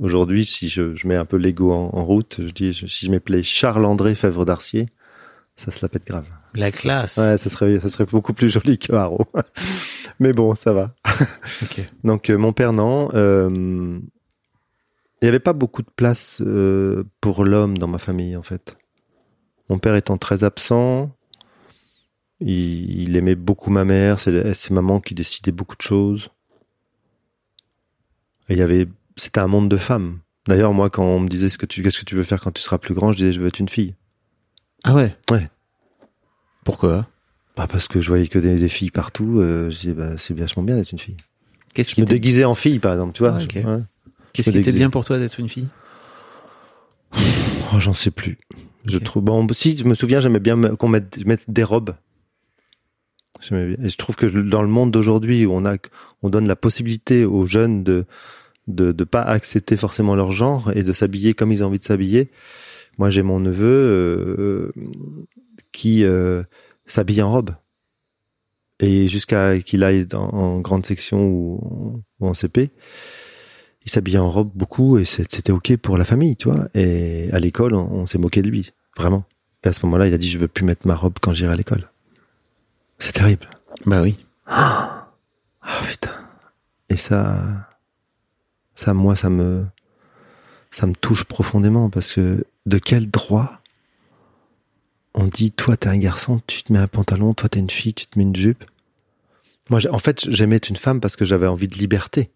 Speaker 1: aujourd'hui, si je, je, mets un peu l'ego en, route, je dis, si je m'appelais Charles André Fèvre d'Arcier, ça se la pète grave.
Speaker 3: La classe.
Speaker 1: Ouais, ça serait, ça serait beaucoup plus joli que Haro. Mais bon, ça va.
Speaker 3: Okay.
Speaker 1: Donc euh, mon père, non. Euh, il n'y avait pas beaucoup de place euh, pour l'homme dans ma famille, en fait. Mon père étant très absent, il, aimait beaucoup ma mère, c'est maman qui décidait beaucoup de choses. Et il y avait, c'était un monde de femmes. D'ailleurs, moi, quand on me disait ce que tu, qu'est-ce que tu veux faire quand tu seras plus grand, je disais, je veux être une fille.
Speaker 3: Ah ouais?
Speaker 1: Ouais.
Speaker 3: Pourquoi?
Speaker 1: Bah parce que je voyais que des, filles partout. Euh, je disais, bah, c'est vachement bien d'être une fille.
Speaker 3: Qu'est-ce
Speaker 1: je me déguisais en fille, par exemple, tu vois.
Speaker 3: Ah, Qu'est-ce qui était bien pour toi d'être une fille?
Speaker 1: Oh, J'en sais plus. Je trouve. Bon, si, je me souviens, j'aimais bien qu'on mette, des robes. Je trouve que dans le monde d'aujourd'hui où on on donne la possibilité aux jeunes de ne pas accepter forcément leur genre et de s'habiller comme ils ont envie de s'habiller. Moi, j'ai mon neveu euh, qui euh, s'habille en robe et jusqu'à qu'il aille en grande section ou, en CP, il s'habillait en robe beaucoup et c'était ok pour la famille, tu vois. Et à l'école, on, s'est moqué de lui, vraiment. Et à ce moment-là, il a dit je veux plus mettre ma robe quand j'irai à l'école. C'est terrible.
Speaker 3: Bah oui.
Speaker 1: Ah putain. Et ça, ça moi, ça me, ça me touche profondément parce que de quel droit on dit toi t'es un garçon, tu te mets un pantalon, toi t'es une fille, tu te mets une jupe? Moi, en fait, j'aimais être une femme parce que j'avais envie de liberté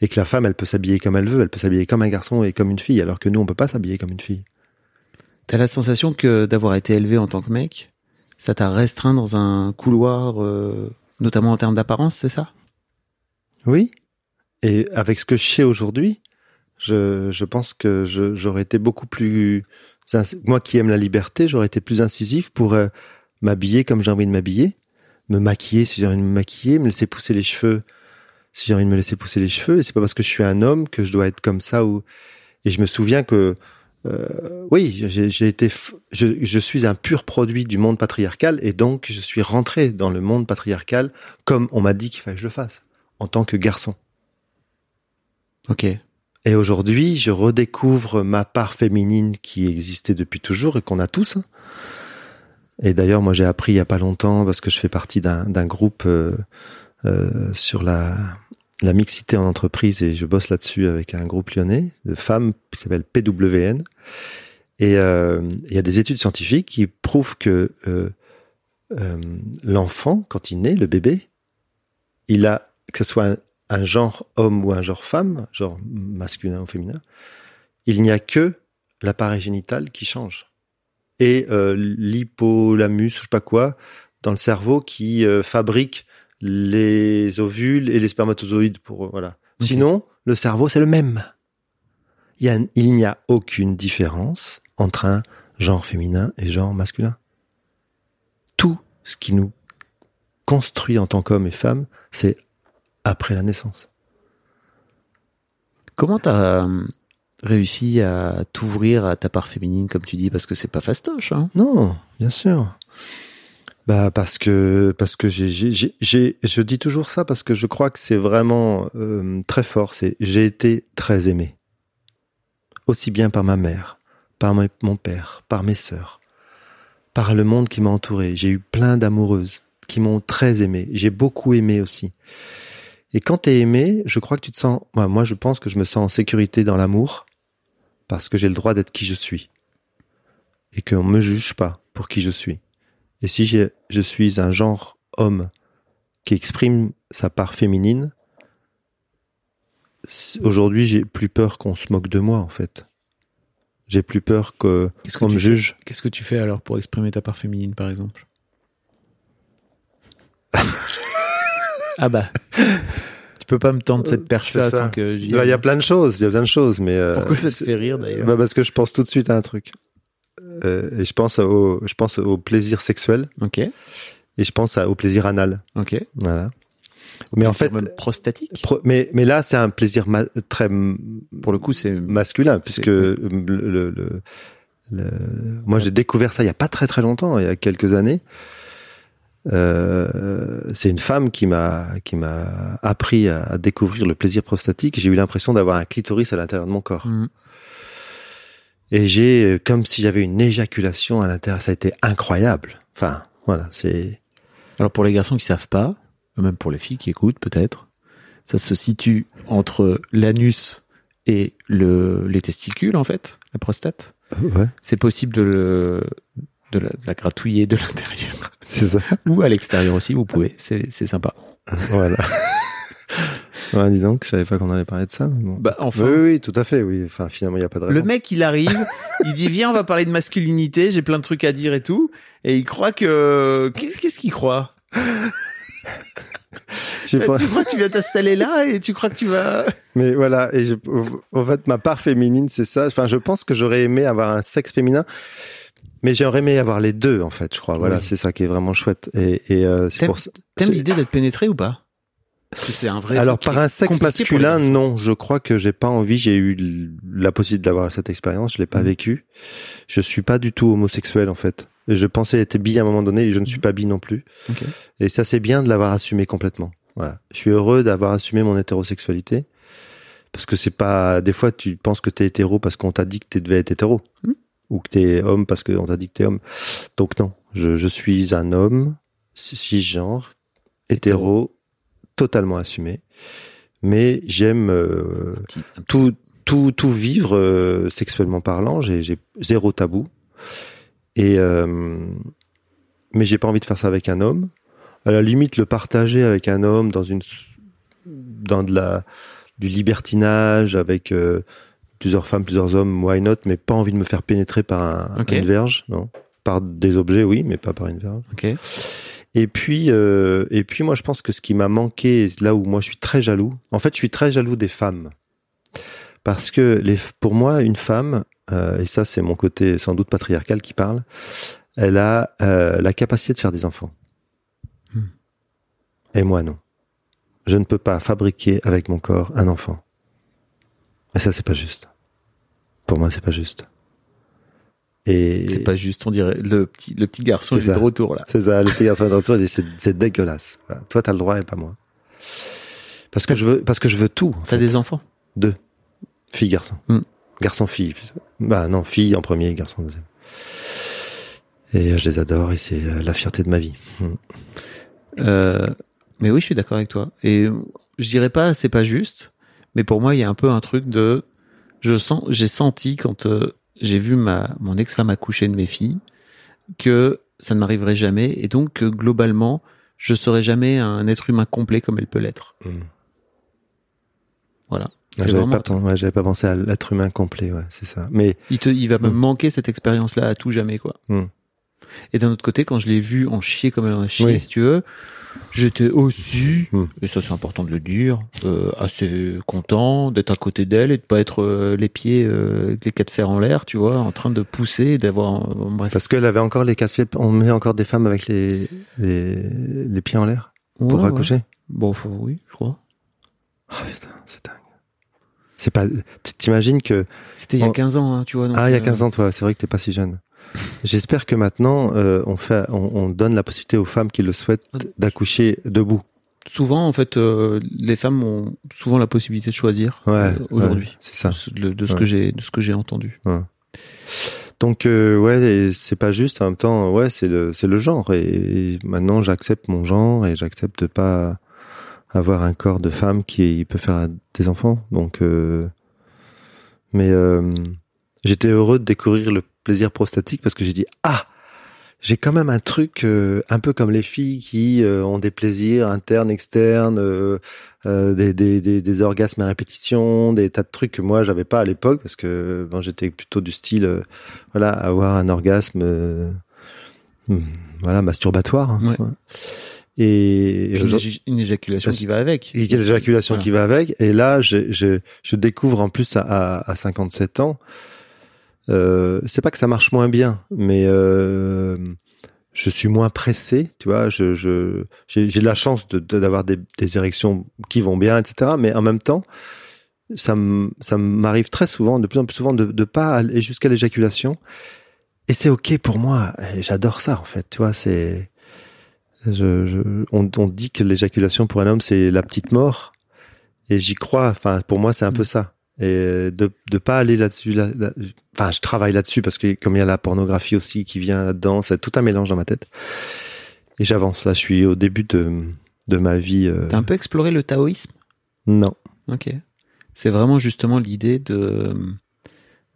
Speaker 1: et que la femme, elle peut s'habiller comme elle veut, elle peut s'habiller comme un garçon et comme une fille, alors que nous, on peut pas s'habiller comme une fille.
Speaker 3: T'as la sensation que d'avoir été élevé en tant que mec, ça t'a restreint dans un couloir, euh, notamment en termes d'apparence, c'est ça?
Speaker 1: Oui. Et avec ce que je sais aujourd'hui, je, je, pense que j'aurais été beaucoup plus... Moi qui aime la liberté, j'aurais été plus incisif pour euh, m'habiller comme j'ai envie de m'habiller, me maquiller si j'ai envie de me maquiller, me laisser pousser les cheveux si j'ai envie de me laisser pousser les cheveux. Et c'est pas parce que je suis un homme que je dois être comme ça. Ou... Et je me souviens que, euh, oui, j'ai été, je, je, suis un pur produit du monde patriarcal et donc je suis rentré dans le monde patriarcal comme on m'a dit qu'il fallait que je le fasse en tant que garçon.
Speaker 3: Ok.
Speaker 1: Et aujourd'hui, je redécouvre ma part féminine qui existait depuis toujours et qu'on a tous. Et d'ailleurs, moi, j'ai appris il y a pas longtemps parce que je fais partie d'un groupe euh, euh, sur la, la mixité en entreprise et je bosse là-dessus avec un groupe lyonnais de femmes qui s'appelle PWN. Et euh, il y a des études scientifiques qui prouvent que euh, euh, l'enfant, quand il naît, le bébé, il a, que ce soit un, genre homme ou un genre femme, genre masculin ou féminin, il n'y a que l'appareil génital qui change. Et l'hypolamus, je sais pas quoi, dans le cerveau qui fabrique les ovules et les spermatozoïdes pour voilà. Sinon, le cerveau c'est le même. Il, il n'y a aucune différence entre un genre féminin et genre masculin. Tout ce qui nous construit en tant qu'homme et femme, c'est après la naissance.
Speaker 3: Comment t'as euh, réussi à t'ouvrir à ta part féminine, comme tu dis, parce que c'est pas fastoche, hein?
Speaker 1: Non, bien sûr. Bah parce que parce que j'ai j'ai je dis toujours ça parce que je crois que c'est vraiment euh, très fort. C'est j'ai été très aimé, aussi bien par ma mère, par mon père, par mes sœurs, par le monde qui m'a entouré. J'ai eu plein d'amoureuses qui m'ont très aimé. J'ai beaucoup aimé aussi. Et quand t'es aimé, je crois que tu te sens. moi, je pense que je me sens en sécurité dans l'amour parce que j'ai le droit d'être qui je suis et qu'on me juge pas pour qui je suis. Et si je suis un genre homme qui exprime sa part féminine, aujourd'hui j'ai plus peur qu'on se moque de moi en fait. J'ai plus peur qu'on me juge.
Speaker 3: Qu'est-ce que tu fais alors pour exprimer ta part féminine par exemple? Ah bah. Tu peux pas me tendre cette perche-là sans que
Speaker 1: bah, Il y a plein de choses, il y a plein de choses, mais.
Speaker 3: Euh, Pourquoi ça te fait rire d'ailleurs?
Speaker 1: Bah Parce que je pense tout de suite à un truc. Euh, et je pense au, je pense au plaisir sexuel
Speaker 3: Ok,
Speaker 1: et je pense au plaisir anal.
Speaker 3: ok.
Speaker 1: Voilà. Mais en fait,
Speaker 3: prostatique.
Speaker 1: pro- mais mais là c'est un plaisir très
Speaker 3: Pour le coup, c'est
Speaker 1: masculin puisque le, le- le- le- moi j'ai découvert ça il y a pas très très longtemps, il y a quelques années. Euh, c'est une femme qui m'a qui m'a appris à, à découvrir le plaisir prostatique. J'ai eu l'impression d'avoir un clitoris à l'intérieur de mon corps.
Speaker 3: Mm.
Speaker 1: Et j'ai euh, comme si j'avais une éjaculation à l'intérieur. Ça a été incroyable. Enfin, voilà, c'est
Speaker 3: Alors pour les garçons qui savent pas, même pour les filles qui écoutent peut-être, ça se situe entre l'anus et le, les testicules en fait, la prostate.
Speaker 1: ouais,
Speaker 3: C'est possible de, le, de, la, de la gratouiller de l'intérieur
Speaker 1: c'est ça.
Speaker 3: ou à l'extérieur aussi. Vous pouvez, c'est c'est sympa.
Speaker 1: voilà. ouais, dis donc, je savais pas qu'on allait parler de ça. mais bon.
Speaker 3: Bah enfin.
Speaker 1: Oui, oui, tout à fait. Oui, enfin, finalement, il y a pas de raison.
Speaker 3: Le mec, il arrive, il dit viens, on va parler de masculinité, j'ai plein de trucs à dire et tout, et il croit que qu'est-ce qu'il croit?
Speaker 1: J'ai pas-
Speaker 3: Tu crois que tu vas t'installer là et tu crois que tu vas
Speaker 1: Mais voilà, et je, en fait, ma part féminine, c'est ça. Enfin, je pense que j'aurais aimé avoir un sexe féminin, mais j'aurais aimé avoir les deux, en fait, je crois. Voilà,
Speaker 3: Oui.
Speaker 1: c'est ça qui est vraiment chouette. Et, et euh, c'est
Speaker 3: T'aimes-
Speaker 1: pour
Speaker 3: l'idée d'être pénétré ou pas? C'est un vrai.
Speaker 1: Alors, par un sexe masculin, non. Je crois que j'ai pas envie. J'ai eu la possibilité d'avoir cette expérience. Je l'ai pas
Speaker 3: Mhm.
Speaker 1: vécu. Je suis pas du tout homosexuel, en fait. Je pensais être bi à un moment donné et je ne suis pas bi non plus. Et ça, c'est bien de l'avoir assumé complètement. Voilà. Je suis heureux d'avoir assumé mon hétérosexualité. Parce que c'est pas, des fois, tu penses que t'es hétéro parce qu'on t'a dit que tu devais être hétéro.
Speaker 3: Mhm.
Speaker 1: Ou que t'es homme parce qu'on t'a dit que t'es homme. Donc non. Je, je suis un homme, cisgenre, hétéro, totalement assumé. Mais j'aime, euh, tout, tout, tout vivre euh, sexuellement parlant. J'ai, zéro tabou. Et euh, mais j'ai pas envie de faire ça avec un homme. À la limite, le partager avec un homme dans une dans de la du libertinage avec plusieurs femmes, plusieurs hommes, why not? Mais pas envie de me faire pénétrer par un, une verge, non. Par des objets, oui, mais pas par une verge.
Speaker 3: Ok.
Speaker 1: Et puis, euh, et puis moi, je pense que ce qui m'a manqué, là où moi je suis très jaloux, en fait, je suis très jaloux des femmes. Parce que les, pour moi, une femme, euh, et ça c'est mon côté sans doute patriarcal qui parle, elle a euh, la capacité de faire des enfants.
Speaker 3: Hmm.
Speaker 1: Et moi non. Je ne peux pas fabriquer avec mon corps un enfant. Et ça, c'est pas juste. Pour moi, c'est pas juste. Et
Speaker 3: C'est pas juste, on dirait le petit le petit garçon
Speaker 1: C'est
Speaker 3: il est de retour là.
Speaker 1: c'est ça, le petit garçon est de retour, il dit c'est, dégueulasse. Voilà. Toi, t'as le droit et pas moi. Parce que je veux, parce que je veux tout. en
Speaker 3: T'as des enfants?
Speaker 1: Deux. Fille, garçon.
Speaker 3: Hmm.
Speaker 1: Garçon, fille. Bah non, fille en premier, garçon en deuxième. Et euh, je les adore et c'est euh, la fierté de ma vie. Hmm.
Speaker 3: Euh, mais oui, je suis d'accord avec toi. Et je dirais pas c'est pas juste, mais pour moi il y a un peu un truc de je sens j'ai senti quand euh, j'ai vu ma mon ex-femme accoucher de mes filles que ça ne m'arriverait jamais et donc que globalement je serais jamais un être humain complet comme elle peut l'être.
Speaker 1: Hmm.
Speaker 3: Voilà. C'est
Speaker 1: J'avais
Speaker 3: vraiment-
Speaker 1: pas, ouais, pas pensé à l'être humain complet, ouais, c'est ça. Mais
Speaker 3: Il te, il va me
Speaker 1: Mm.
Speaker 3: manquer cette expérience-là à tout jamais, quoi.
Speaker 1: Mm.
Speaker 3: Et d'un autre côté, quand je l'ai vu en chier comme elle en a
Speaker 1: Oui.
Speaker 3: si tu veux, j'étais aussi,
Speaker 1: Mm.
Speaker 3: et ça c'est important de le dire, euh, assez content d'être à côté d'elle et de pas être euh, les pieds, euh, les quatre fers en l'air, tu vois, en train de pousser, d'avoir, bref.
Speaker 1: parce qu'elle avait encore les quatre pieds, on met encore des femmes avec les, les, les pieds en l'air pour
Speaker 3: Ouais, ouais.
Speaker 1: accoucher.
Speaker 3: Bon, faut- oui, je crois.
Speaker 1: Ah putain, c'est dingue. C'est pas, t'imagines que
Speaker 3: C'était il y a
Speaker 1: Oh.
Speaker 3: 15 ans, hein, tu vois. donc,
Speaker 1: Ah, il y a
Speaker 3: euh,
Speaker 1: 15 ans, toi. C'est vrai que t'es pas si jeune. J'espère que maintenant, euh, on fait, on, on donne la possibilité aux femmes qui le souhaitent d'accoucher debout.
Speaker 3: Souvent, en fait, euh, les femmes ont souvent la possibilité de choisir
Speaker 1: Ouais.
Speaker 3: euh,
Speaker 1: ouais,
Speaker 3: aujourd'hui.
Speaker 1: c'est ça.
Speaker 3: De, de ce
Speaker 1: Ouais.
Speaker 3: que j'ai, de ce que j'ai entendu.
Speaker 1: Donc, ouais, c'est pas juste. En même temps, ouais, c'est le, c'est le genre. Et, et maintenant, j'accepte mon genre et j'accepte de pas avoir un corps de femme qui peut faire des enfants. Donc, mais j'étais heureux de découvrir le plaisir prostatique parce que j'ai dit ah j'ai quand même un truc euh, un peu comme les filles qui euh, ont des plaisirs internes, externes, euh, des, des, des, des orgasmes à répétition, des tas de trucs que moi j'avais pas à l'époque parce que bon, j'étais plutôt du style voilà avoir un orgasme hmm, voilà masturbatoire. hein,
Speaker 3: Ouais.
Speaker 1: Et,
Speaker 3: une, une éjaculation qui va avec.
Speaker 1: et quelle éjaculation
Speaker 3: Voilà.
Speaker 1: qui va avec. Et là, je, je, je découvre en plus à, à, à 57 ans c'est pas que ça marche moins bien, mais euh, je suis moins pressé, tu vois. Je, je j'ai, j'ai de la chance de, de- d'avoir des, des érections qui vont bien, etc. Mais en même temps, ça, m- ça m'arrive très souvent, de plus en plus souvent, de, de pas aller jusqu'à l'éjaculation. Et c'est ok pour moi. Et j'adore ça, en fait. Tu vois, c'est, je, je- on, on dit que l'éjaculation pour un homme, c'est la petite mort. Et j'y crois. Enfin, pour moi, c'est un peu ça. Et de de pas aller là-dessus. Là, là- enfin, je travaille là-dessus parce que comme il y a la pornographie aussi qui vient là-dedans, c'est tout un mélange dans ma tête. Et j'avance. Là, je suis au début de de ma vie. euh,
Speaker 3: T'as un peu exploré le taoïsme?
Speaker 1: Non.
Speaker 3: Ok. C'est vraiment justement l'idée de,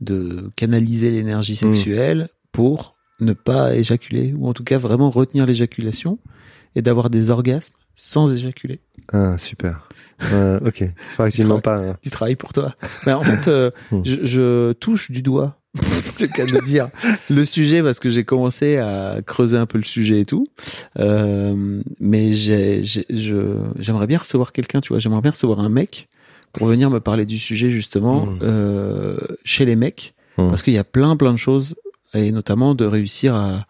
Speaker 3: de canaliser l'énergie
Speaker 1: Mm.
Speaker 3: sexuelle pour ne pas éjaculer, ou en tout cas vraiment retenir l'éjaculation et d'avoir des orgasmes sans éjaculer.
Speaker 1: Ah, super. Euh, ok. Faudrait que tu m'en parles. hein.
Speaker 3: Du travail pour toi. Mais en fait, euh,
Speaker 1: Mm.
Speaker 3: je, je touche du doigt, c'est le cas de dire, le sujet parce que j'ai commencé à creuser un peu le sujet et tout. Euh, mais j'aimerais bien recevoir quelqu'un, tu vois, j'aimerais bien recevoir un mec pour venir me parler du sujet justement
Speaker 1: Mm.
Speaker 3: euh, chez les mecs,
Speaker 1: Mm.
Speaker 3: parce qu'il y a plein plein de choses et notamment de réussir à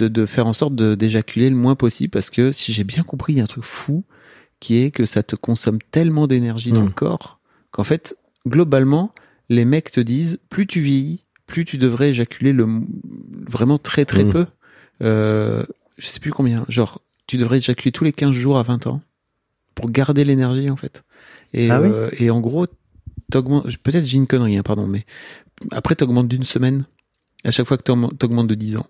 Speaker 3: de, de faire en sorte d'éjaculer le moins possible parce que si j'ai bien compris, il y a un truc fou qui est que ça te consomme tellement d'énergie dans le corps qu'en fait, globalement, les mecs te disent plus tu vieillis, plus tu devrais éjaculer le vraiment très très
Speaker 1: Mm.
Speaker 3: peu. Euh, je sais plus combien, genre tu devrais éjaculer tous les 15 jours à 20 ans pour garder l'énergie en fait. Et,
Speaker 1: Ah oui?
Speaker 3: euh, et en gros, peut-être j'ai une connerie, hein, pardon, mais après t'augmentes d'une semaine à chaque fois que t'augmentes t'augmentes de 10 ans.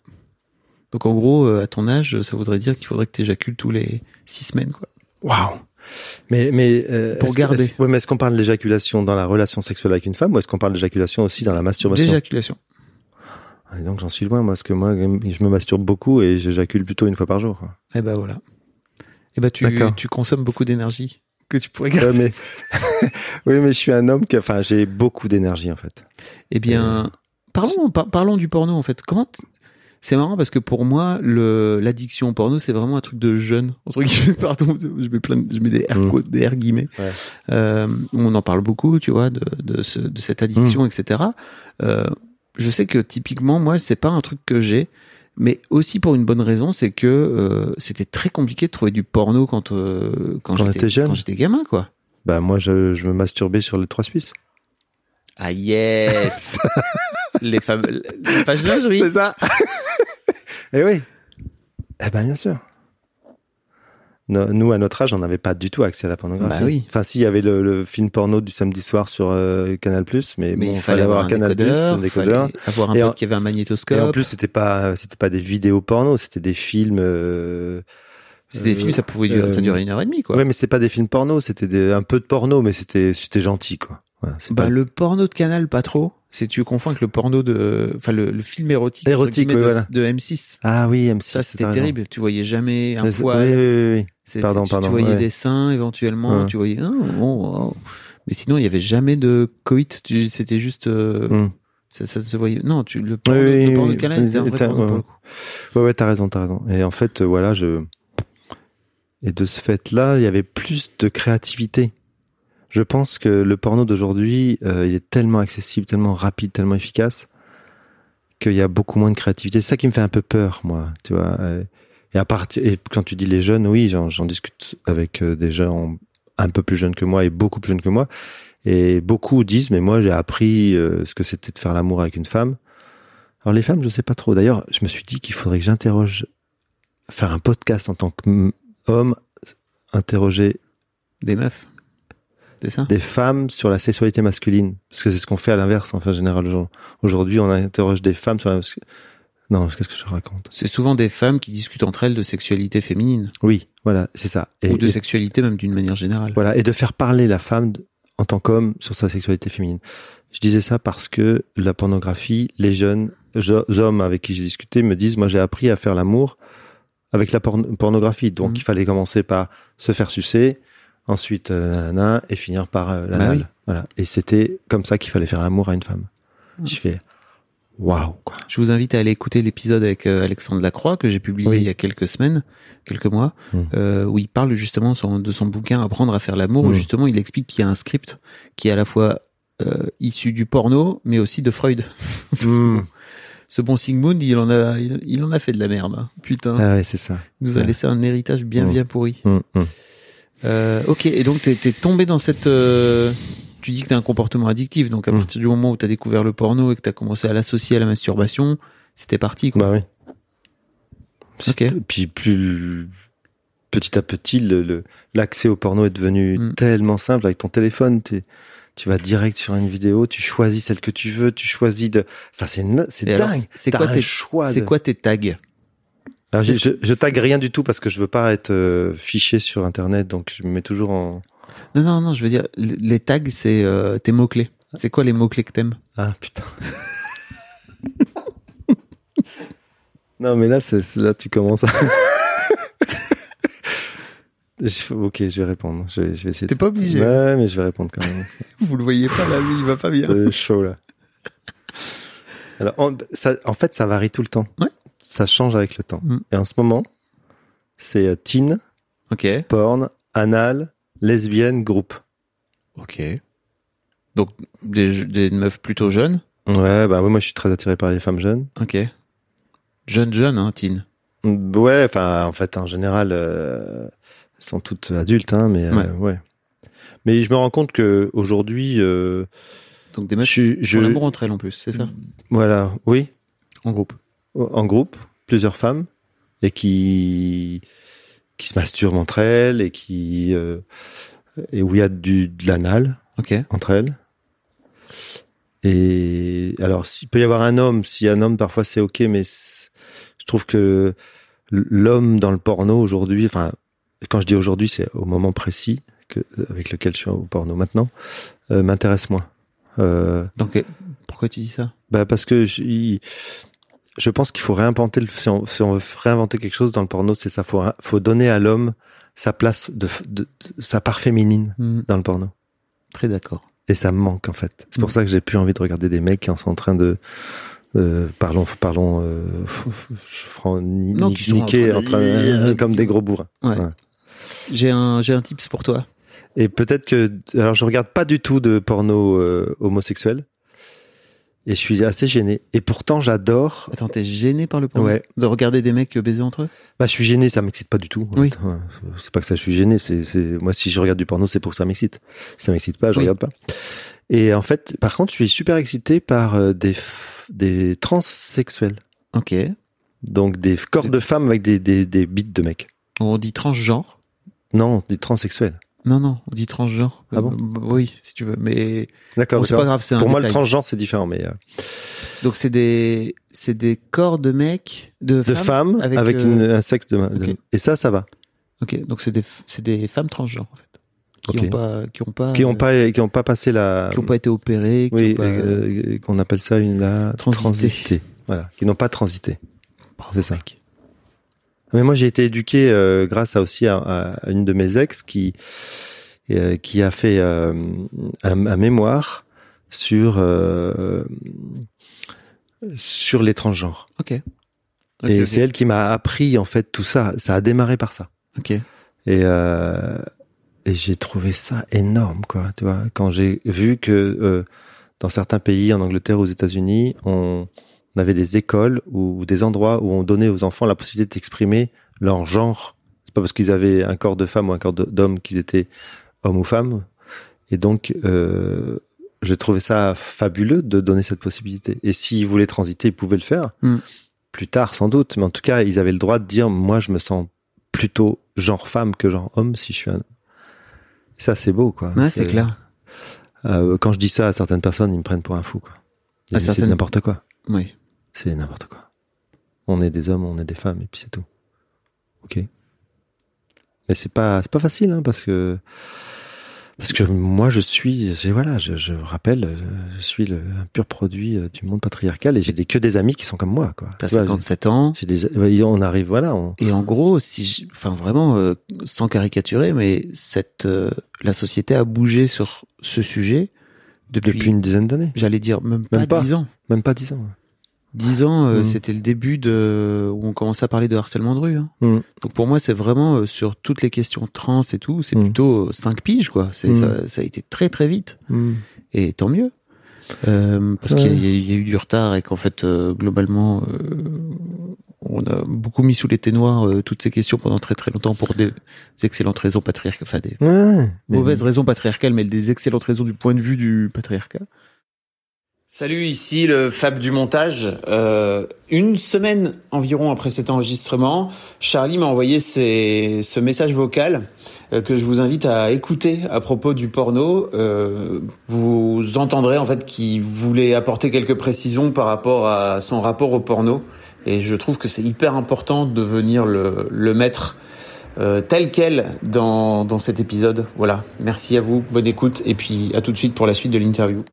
Speaker 3: Donc en gros, euh, à ton âge, ça voudrait dire qu'il faudrait que t'éjacules tous les 6 semaines, quoi.
Speaker 1: Waouh. Mais mais euh,
Speaker 3: Pour
Speaker 1: que-
Speaker 3: garder.
Speaker 1: ouais, mais est-ce qu'on parle de l'éjaculation dans la relation sexuelle avec une femme ou est-ce qu'on parle d'éjaculation aussi dans la masturbation?
Speaker 3: D'éjaculation.
Speaker 1: Ah, dis donc j'en suis loin moi parce que moi je me masturbe beaucoup et j'éjacule plutôt une fois par jour. Quoi.
Speaker 3: Et ben voilà. Et ben tu, tu consommes beaucoup d'énergie que tu pourrais
Speaker 1: Ouais,
Speaker 3: garder.
Speaker 1: mais oui mais je suis un homme qui enfin j'ai beaucoup d'énergie en fait.
Speaker 3: Eh bien, parlons, par- parlons du porno en fait. Comment c'est marrant parce que pour moi, le l'addiction au porno, c'est vraiment un truc de jeune. Entre guillemets, pardon, je mets plein, de- je mets des air,
Speaker 1: Mm.
Speaker 3: quotes, des air guillemets.
Speaker 1: Ouais.
Speaker 3: Euh, on en parle beaucoup, tu vois, de de, ce- de cette addiction, etc. Euh, je sais que typiquement, moi, c'est pas un truc que j'ai. Mais aussi pour une bonne raison, c'est que euh, c'était très compliqué de trouver du porno quand euh, quand,
Speaker 1: Quand
Speaker 3: j'étais
Speaker 1: jeune.
Speaker 3: quand j'étais gamin, quoi.
Speaker 1: Bah moi je, je me masturbais sur les trois Suisses.
Speaker 3: Ah yes Les fameux les pages lingerie.
Speaker 1: ça. Eh oui. Eh ben bien sûr. No- nous à notre âge on n'avait pas du tout accès à la pornographie.
Speaker 3: Bah oui.
Speaker 1: Enfin si il y avait le, le film porno du samedi soir sur euh, Canal mais,
Speaker 3: Mais
Speaker 1: bon,
Speaker 3: il fallait avoir un
Speaker 1: Canal
Speaker 3: décodeur,
Speaker 1: un décodeur.
Speaker 3: fallait avoir un
Speaker 1: Et
Speaker 3: pote
Speaker 1: en-
Speaker 3: qui avait un magnétoscope.
Speaker 1: Et en plus, c'était pas, c'était pas des vidéos porno, c'était des films. Euh,
Speaker 3: c'était des
Speaker 1: euh,
Speaker 3: films, ça pouvait durer, ça durait une heure et demie, quoi.
Speaker 1: Ouais, mais c'était pas des films porno, c'était un peu de porno, mais c'était, c'était gentil, quoi. Voilà,
Speaker 3: bah,
Speaker 1: pas-
Speaker 3: le porno de Canal, pas trop. C'est tu confonds avec le porno de, enfin le, le film érotique,
Speaker 1: Érotique, oui,
Speaker 3: de,
Speaker 1: voilà.
Speaker 3: de M6.
Speaker 1: Ah oui, M6.
Speaker 3: Ça c'était terrible. Tu voyais jamais un poil.
Speaker 1: Oui, oui, oui, Pardon,
Speaker 3: tu,
Speaker 1: pardon,
Speaker 3: Tu voyais
Speaker 1: ouais.
Speaker 3: des seins éventuellement.
Speaker 1: Ouais.
Speaker 3: Tu voyais. ah, bon, wow. Mais sinon, il y avait jamais de coït. C'était juste. euh,
Speaker 1: Hum.
Speaker 3: ça, ça se voyait. Non, tu, le porno, le de Canal était un vrai porno pour
Speaker 1: ouais.
Speaker 3: le coup.
Speaker 1: Ouais, ouais, t'as raison, t'as raison. Et en fait, euh, voilà, je. Et de ce fait-là, il y avait plus de créativité. Je pense que le porno d'aujourd'hui, euh, il est tellement accessible, tellement rapide, tellement efficace, qu'il y a beaucoup moins de créativité. C'est ça qui me fait un peu peur, moi, tu vois. euh, Et à partir, et quand tu dis les jeunes, oui, j'en discute avec euh, des gens un peu plus jeunes que moi et beaucoup plus jeunes que moi. Et beaucoup disent, mais moi, j'ai appris euh, ce que c'était de faire l'amour avec une femme. Alors les femmes, je sais pas trop. D'ailleurs, je me suis dit qu'il faudrait que j'interroge, faire un podcast en tant qu'homme, interroger
Speaker 3: Des meufs. Ça.
Speaker 1: des femmes sur la sexualité masculine, parce que c'est ce qu'on fait à l'inverse, en fait, en général. Aujourd'hui, on interroge des femmes sur la. Non, qu'est-ce que je raconte?
Speaker 3: C'est souvent des femmes qui discutent entre elles de sexualité féminine
Speaker 1: Oui, voilà, c'est ça. Et,
Speaker 3: ou de
Speaker 1: et-
Speaker 3: sexualité même d'une manière générale.
Speaker 1: voilà, et de faire parler la femme en tant qu'homme sur sa sexualité féminine. Je disais ça parce que la pornographie, les jeunes hommes avec qui j'ai discuté me disent, moi j'ai appris à faire l'amour avec la porn- pornographie. Donc
Speaker 3: Mhm.
Speaker 1: il fallait commencer par se faire sucer, ensuite euh, nanana, et finir par euh,
Speaker 3: Bah oui.
Speaker 1: Voilà. Et c'était comme ça qu'il fallait faire l'amour à une femme.
Speaker 3: Mhm.
Speaker 1: Je fais waouh quoi.
Speaker 3: Je vous invite à aller écouter l'épisode avec euh, Alexandre Lacroix que j'ai publié
Speaker 1: Oui.
Speaker 3: il y a quelques semaines, quelques mois,
Speaker 1: Mm.
Speaker 3: euh, où il parle justement son- de son bouquin Apprendre à faire l'amour, où
Speaker 1: Mm.
Speaker 3: justement il explique qu'il y a un script qui est à la fois euh, issu du porno, mais aussi de Freud. Parce que ce bon Sigmund, il en a, il, il en a fait de la merde. hein. Putain,
Speaker 1: Ah ouais, c'est ça.
Speaker 3: il nous a
Speaker 1: ouais.
Speaker 3: laissé un héritage bien bien pourri.
Speaker 1: Hmm, hmm.
Speaker 3: Euh, ok, et donc t'es t'es tombé dans cette. euh, tu dis que t'as un comportement addictif, donc à
Speaker 1: Mm.
Speaker 3: partir du moment où t'as découvert le porno et que t'as commencé à l'associer à la masturbation, c'était parti. Quoi.
Speaker 1: Bah oui.
Speaker 3: Ok.
Speaker 1: C'est- Puis plus petit à petit, le- le- l'accès au porno est devenu
Speaker 3: Mm.
Speaker 1: tellement simple avec ton téléphone. t'es- tu vas direct sur une vidéo, tu choisis celle que tu veux, tu choisis de. Enfin, c'est dingue.
Speaker 3: c'est quoi tes-
Speaker 1: choix
Speaker 3: C'est
Speaker 1: de-
Speaker 3: quoi tes tags?
Speaker 1: Alors, je, je, je tag rien du tout parce que je veux pas être euh, fiché sur Internet, donc je me mets toujours en.
Speaker 3: Non, non, non, je veux dire, les tags, c'est euh, tes mots-clés. C'est quoi les mots-clés que t'aimes?
Speaker 1: Ah putain. non, mais là, c'est c'est- là, tu commences à. Je- ok, je vais répondre. Je vais, je vais essayer.
Speaker 3: T'es
Speaker 1: de-
Speaker 3: pas obligé.
Speaker 1: Ouais, mais je vais répondre quand même.
Speaker 3: Vous le voyez pas, là, lui, il va pas bien.
Speaker 1: C'est chaud là. Alors, en, ça- en fait, ça varie tout le temps.
Speaker 3: Ouais.
Speaker 1: Ça change avec le temps.
Speaker 3: Mm.
Speaker 1: Et en ce moment, c'est euh, teen,
Speaker 3: Ok.
Speaker 1: porn, anal, lesbienne, groupe.
Speaker 3: Ok. Donc, des, des meufs plutôt jeunes?
Speaker 1: Ouais, bah oui, moi je suis très attiré par les femmes jeunes.
Speaker 3: Ok. Jeune, jeune, hein, teen.
Speaker 1: Ouais, enfin, en fait, en général, euh, elles sont toutes adultes, hein, mais euh,
Speaker 3: Ouais.
Speaker 1: ouais. Mais je me rends compte que aujourd'hui, euh,
Speaker 3: Donc, des meufs
Speaker 1: Je-
Speaker 3: qui
Speaker 1: je-
Speaker 3: font l'amour entre elles en plus, c'est ça?
Speaker 1: Voilà, oui,
Speaker 3: En groupe.
Speaker 1: En groupe, plusieurs femmes, et qui qui se masturbent entre elles et qui euh, et où il y a du de l'anal entre elles. Et alors, s'il peut y avoir un homme, si un homme parfois c'est ok, mais je trouve que l'homme dans le porno aujourd'hui, enfin, quand je dis aujourd'hui, c'est au moment précis que, avec lequel je suis au porno maintenant, euh, m'intéresse moins. Euh,
Speaker 3: Donc, pourquoi tu dis ça?
Speaker 1: bah parce que je, il- je pense qu'il faut réinventer, le, si, on, si on veut réinventer quelque chose dans le porno, c'est ça, faut, faut donner à l'homme sa place, de, de- de- sa part féminine
Speaker 3: Hmm,
Speaker 1: dans le porno.
Speaker 3: Très d'accord.
Speaker 1: Et ça me manque en fait. C'est pour
Speaker 3: Mm.
Speaker 1: ça que j'ai plus envie de regarder des mecs qui sont en train de euh, parlons parlons euh, ni-
Speaker 3: Non, qui sont en train
Speaker 1: en
Speaker 3: de-
Speaker 1: train- euh, comme des gros bourrins.
Speaker 3: Ouais.
Speaker 1: Ouais.
Speaker 3: J'ai un, j'ai un tips pour toi.
Speaker 1: Et peut-être que alors je regarde pas du tout de porno euh, homosexuel et je suis assez gêné. Et pourtant j'adore.
Speaker 3: Attends, t'es gêné par le porno
Speaker 1: Ouais.
Speaker 3: De regarder des mecs baiser entre eux?
Speaker 1: Bah je suis gêné, ça m'excite pas du tout.
Speaker 3: Oui.
Speaker 1: C'est pas que ça je suis gêné, c'est moi si je regarde du porno c'est pour que ça m'excite. Si ça m'excite pas, je
Speaker 3: Oui.
Speaker 1: regarde pas. Et en fait, par contre, je suis super excité par euh, des f- des transsexuels.
Speaker 3: Ok.
Speaker 1: Donc des corps de femmes avec des, des, des bites de mecs.
Speaker 3: On dit transgenre?
Speaker 1: Non, des transsexuels.
Speaker 3: Non, non, on dit transgenre.
Speaker 1: Ah bon
Speaker 3: Euh, Oui, si tu veux. Mais
Speaker 1: D'accord.
Speaker 3: bon, c'est pas grave, c'est un
Speaker 1: Pour moi, le transgenre, c'est différent, mais euh,
Speaker 3: Donc c'est des c'est des corps de mecs de,
Speaker 1: de femmes avec,
Speaker 3: euh,
Speaker 1: une- un sexe de, de-
Speaker 3: ok.
Speaker 1: Et ça, ça va.
Speaker 3: Ok, donc c'est des c'est des femmes transgenres en fait qui
Speaker 1: Ok.
Speaker 3: ont pas qui ont pas
Speaker 1: Qui n'ont
Speaker 3: euh,
Speaker 1: pas, qui ont pas passé la.
Speaker 3: qui ont pas été opérés, qui
Speaker 1: oui,
Speaker 3: ont
Speaker 1: qu'on appelle ça une la
Speaker 3: Transité.
Speaker 1: Voilà, qui n'ont pas transité. C'est ça.
Speaker 3: mec.
Speaker 1: Mais moi, j'ai été éduqué euh, grâce à aussi à, à une de mes ex qui euh, qui a fait euh, un, un mémoire sur euh, sur les transgenres.
Speaker 3: Ok. Ok,
Speaker 1: et c'est elle qui m'a appris en fait tout ça. Ça a démarré par ça.
Speaker 3: Ok.
Speaker 1: Et euh, et j'ai trouvé ça énorme, quoi. Tu vois, quand j'ai vu que euh, dans certains pays, en Angleterre, aux États-Unis, on, on avait des écoles ou des endroits où on donnait aux enfants la possibilité d'exprimer leur genre. C'est pas parce qu'ils avaient un corps de femme ou un corps d'homme qu'ils étaient hommes ou femmes. Et donc, euh, j'ai trouvé ça fabuleux de donner cette possibilité. Et s'ils voulaient transiter, ils pouvaient le faire.
Speaker 3: Hmm.
Speaker 1: Plus tard, sans doute. Mais en tout cas, ils avaient le droit de dire, moi, je me sens plutôt genre femme que genre homme si je suis un... Ça, c'est beau, quoi.
Speaker 3: Ouais, c'est clair.
Speaker 1: Euh, quand je dis ça à certaines personnes, ils me prennent pour un fou, quoi. Disent, C'est
Speaker 3: certaines-
Speaker 1: n'importe quoi.
Speaker 3: Oui.
Speaker 1: C'est n'importe quoi. On est des hommes, on est des femmes, et puis c'est tout. Ok. Mais c'est pas, c'est pas facile, hein, parce que, parce que moi, je suis, voilà, je, je rappelle, je suis le, un pur produit euh, du monde patriarcal, et j'ai des, que des amis qui sont comme moi, quoi.
Speaker 3: T'as
Speaker 1: Tu vois,
Speaker 3: 57 ans.
Speaker 1: des, on arrive, voilà, on,
Speaker 3: Et en gros, si, je- enfin vraiment, euh, sans caricaturer, mais cette, euh, la société a bougé sur ce sujet depuis,
Speaker 1: depuis une dizaine d'années,
Speaker 3: j'allais dire même pas
Speaker 1: Même pas.
Speaker 3: 10 ans.
Speaker 1: même pas dix ans.
Speaker 3: 10 ans, euh,
Speaker 1: Mm.
Speaker 3: c'était le début de où on commençait à parler de harcèlement de rue. hein.
Speaker 1: Mm.
Speaker 3: Donc pour moi, c'est vraiment euh, sur toutes les questions trans et tout, c'est
Speaker 1: Mm.
Speaker 3: plutôt 5 piges quoi. C'est ça, ça a été très très vite et tant mieux. Euh, parce
Speaker 1: Ouais.
Speaker 3: qu'il y, a- il y a eu du retard et qu'en fait euh, globalement euh, on a beaucoup mis sous les ténoirs euh, toutes ces questions pendant très très longtemps pour des excellentes raisons patriarcales, enfin des
Speaker 1: Ouais. Mais-
Speaker 3: mauvaises raisons patriarcales, mais des excellentes raisons du point de vue du patriarcat. Salut, ici le Fab du montage. Euh, une semaine environ après cet enregistrement, Charlie m'a envoyé ces- ce message vocal euh, que je vous invite à écouter à propos du porno. Euh, vous entendrez en fait qu'il voulait apporter quelques précisions par rapport à son rapport au porno. Et je trouve que c'est hyper important de venir le, le mettre euh, tel quel dans, dans cet épisode. Voilà, merci à vous, bonne écoute, et puis à tout de suite pour la suite de l'interview.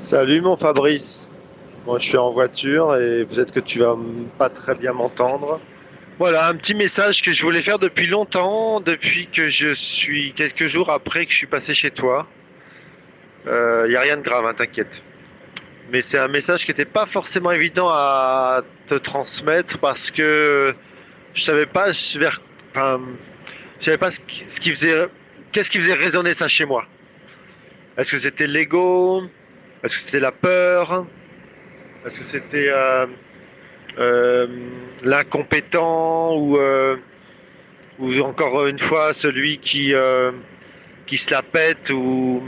Speaker 6: Salut mon Fabrice. Moi je suis en voiture et peut-être que tu vas pas très bien m'entendre. Voilà, un petit message que je voulais faire depuis longtemps, depuis que je suis quelques jours après que je suis passé chez toi. Il n'y a rien de grave, hein, t'inquiète. Mais c'est un message qui n'était pas forcément évident à te transmettre parce que je savais pas vers, enfin, je savais pas ce qui faisait, qu'est-ce qui faisait résonner ça chez moi. Est-ce que c'était l'ego? Est-ce que c'était la peur? Est-ce que c'était euh, euh, l'incompétent ou, euh, ou encore une fois celui qui, qui se la pète ou,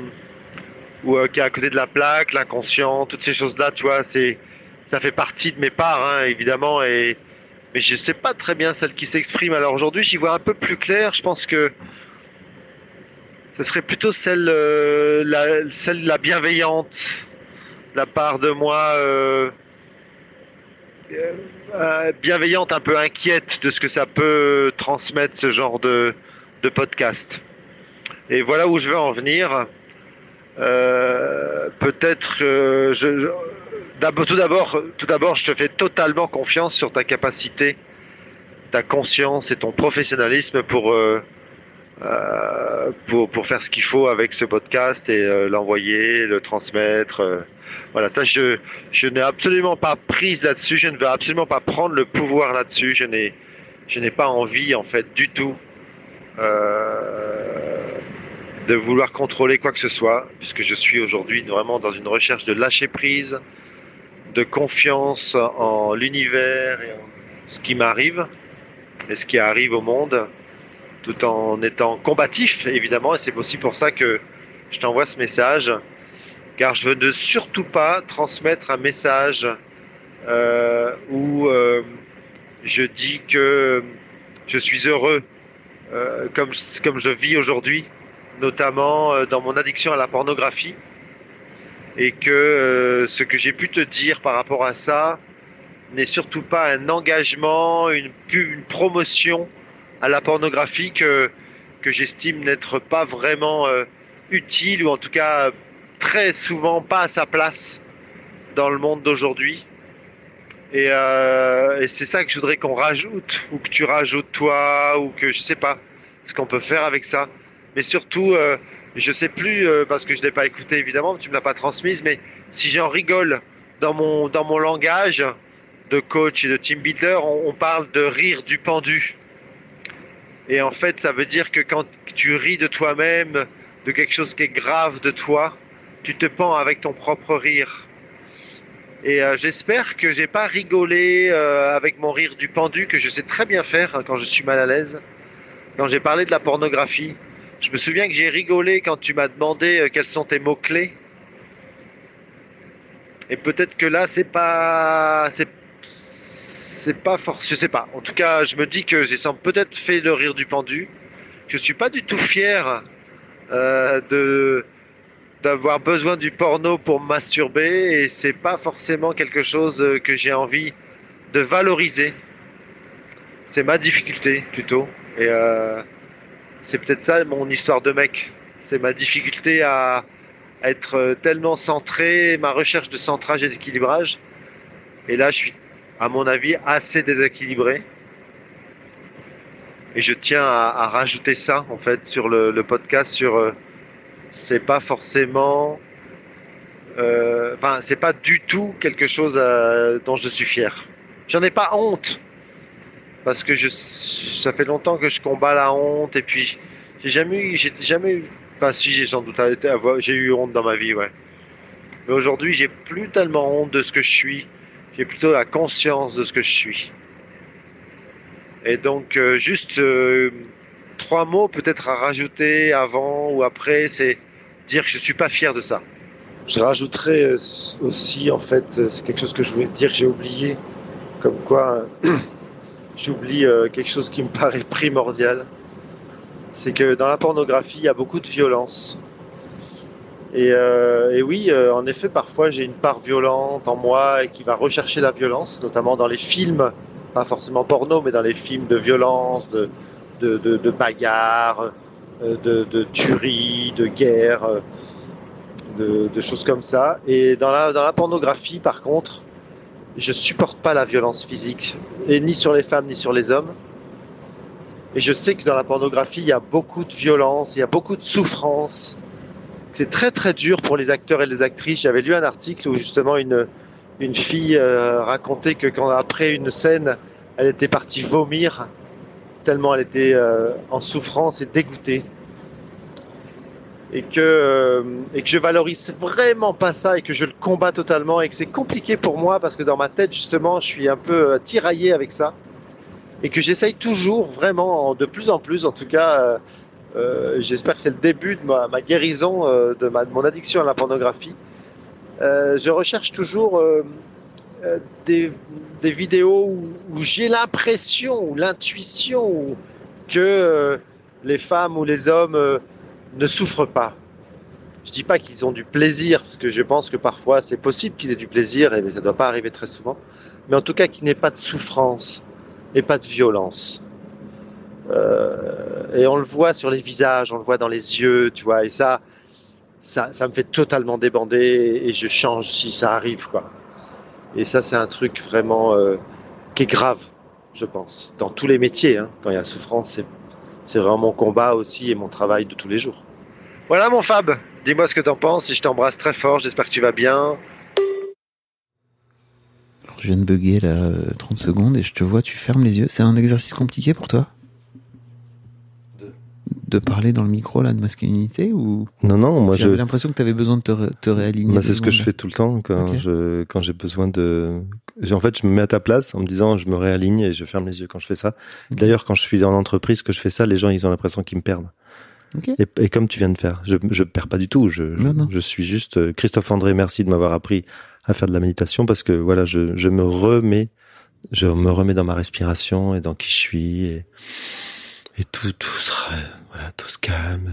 Speaker 6: ou qui est à côté de la plaque, l'inconscient, toutes ces choses-là, tu vois, c'est, ça fait partie de mes parts, hein, évidemment, et, mais je sais pas très bien celle qui s'exprime. Alors aujourd'hui, j'y vois un peu plus clair. Je pense que ce serait plutôt celle, euh, la, celle la bienveillante, la part de moi euh, euh, bienveillante, un peu inquiète de ce que ça peut transmettre ce genre de, de podcast. Et voilà où je veux en venir. Euh, Peut-être, je, je- tout d'abord, tout d'abord, je te fais totalement confiance sur ta capacité, ta conscience et ton professionnalisme pour pour, pour faire ce qu'il faut avec ce podcast et euh, l'envoyer, le transmettre. euh. voilà, ça, je, je n'ai absolument pas prise là-dessus. Je ne veux absolument pas prendre le pouvoir là-dessus. Je n'ai, je n'ai pas envie, en fait, du tout, euh, de vouloir contrôler quoi que ce soit, puisque je suis aujourd'hui vraiment dans une recherche de lâcher prise, de confiance en l'univers et en ce qui m'arrive et ce qui arrive au monde tout en étant combatif, évidemment, et c'est aussi pour ça que je t'envoie ce message, car je veux ne surtout pas transmettre un message euh, où euh, je dis que je suis heureux euh, comme, comme je vis aujourd'hui, notamment dans mon addiction à la pornographie, et que ce que j'ai pu te dire par rapport à ça n'est surtout pas un engagement, une, une promotion à la pornographie que, j'estime n'être pas vraiment euh, utile ou en tout cas très souvent pas à sa place dans le monde d'aujourd'hui. Et, euh, et c'est ça que je voudrais qu'on rajoute ou que tu rajoutes toi ou que je sais pas ce qu'on peut faire avec ça. Mais surtout, euh, je sais plus euh, parce que je l'ai pas écouté évidemment, tu me l'as pas transmise, mais si j'en rigole dans mon dans mon langage de coach et de team builder, on parle de rire du pendu. Et en fait, ça veut dire que quand tu ris de toi-même, de quelque chose qui est grave de toi, tu te pends avec ton propre rire. Et euh, j'espère que j'ai pas rigolé euh, avec mon rire du pendu, que je sais très bien faire hein, quand je suis mal à l'aise. Quand j'ai parlé de la pornographie, je me souviens que j'ai rigolé quand tu m'as demandé euh, quels sont tes mots-clés. Et peut-être que là, c'est pas. C'est pas forcément, je sais pas. En tout cas, je me dis que j'ai peut-être fait le rire du pendu. Je suis pas du tout fier euh, de d'avoir besoin du porno pour masturber et c'est pas forcément quelque chose euh, que j'ai envie de valoriser. C'est ma difficulté plutôt et euh, c'est peut-être ça mon histoire de mec. C'est ma difficulté à être tellement centré, ma recherche de centrage et d'équilibrage. Et là, je suis à mon avis, assez déséquilibré. Et je tiens à, rajouter ça, en fait, sur le, le podcast, sur... euh, c'est pas forcément euh, enfin, c'est pas du tout quelque chose euh, dont je suis fier. J'en ai pas honte parce que je, ça fait longtemps que je combats la honte et puis j'ai jamais eu, j'ai jamais eu, enfin si j'ai sans doute j'ai eu honte dans ma vie, ouais. Mais aujourd'hui, j'ai plus tellement honte de ce que je suis. J'ai plutôt la conscience de ce que je suis. Et donc, euh, juste euh, trois mots peut-être à rajouter avant ou après, c'est dire que je suis pas fier de ça. Je rajouterais euh, aussi, en fait, c'est quelque chose que je voulais dire que j'ai oublié, comme quoi j'oublie quelque chose qui me paraît primordial. C'est que dans la pornographie, il y a beaucoup de violence. Et, et oui, en effet, parfois j'ai une part violente en moi et qui va rechercher la violence, notamment dans les films pas forcément porno, mais dans les films de violence, de, de, de, bagarre, euh, de, de tuerie, de guerre, euh, de, de, choses comme ça. Et dans la, dans la pornographie, par contre, je supporte pas la violence physique, et ni sur les femmes, ni sur les hommes. Et je sais que dans la pornographie, il y a beaucoup de violence, il y a beaucoup de souffrance. C'est très très dur pour les acteurs et les actrices. J'avais lu un article où justement une, une fille euh, racontait que quand après une scène, elle était partie vomir tellement elle était euh, en souffrance et dégoûtée. Et que, euh, et que je valorise vraiment pas ça et que je le combats totalement et que c'est compliqué pour moi parce que dans ma tête justement je suis un peu tiraillé avec ça et que j'essaye toujours vraiment de plus en plus en tout cas j'espère que c'est le début de ma, guérison de, ma, de mon addiction à la pornographie euh, je recherche toujours euh, euh, des, vidéos où, j'ai l'impression ou l'intuition que les femmes ou les hommes ne souffrent pas. Je dis pas qu'ils ont du plaisir, parce que je pense que parfois c'est possible qu'ils aient du plaisir, mais ça ne doit pas arriver très souvent. Mais en tout cas qu'il n'y ait pas de souffrance et pas de violence. Et on le voit sur les visages, on le voit dans les yeux, tu vois. Et ça, ça, ça me fait totalement débander et je change si ça arrive, quoi. Et ça, c'est un truc vraiment euh, qui est grave, je pense, dans tous les métiers. Hein. Quand il y a souffrance, c'est, c'est vraiment mon combat aussi et mon travail de tous les jours. Voilà mon Fab, dis-moi ce que t'en penses et je t'embrasse très fort, j'espère que tu vas bien.
Speaker 3: Alors, je viens de bugger là 30 euh, secondes et je te vois, tu fermes les yeux. C'est un exercice compliqué pour toi? De parler dans le micro là de masculinité ou
Speaker 1: Non non, moi
Speaker 3: j'avais l'impression que tu avais besoin de te, te réaligner.
Speaker 1: Bah, c'est ce que je fais tout le temps quand je quand j'ai besoin de en fait, je me mets à ta place en me disant je me réaligne et je ferme les yeux quand je fais ça. D'ailleurs, quand je suis dans l'entreprise que je fais ça, les gens ils ont l'impression qu'ils me perdent. Et, et, comme tu viens de faire, je je perds pas du tout, je je, je suis juste euh, Christophe André, merci de m'avoir appris à faire de la méditation parce que voilà, je je me remets je me remets dans ma respiration et dans qui je suis et et tout, tout sera, voilà, tout se calme.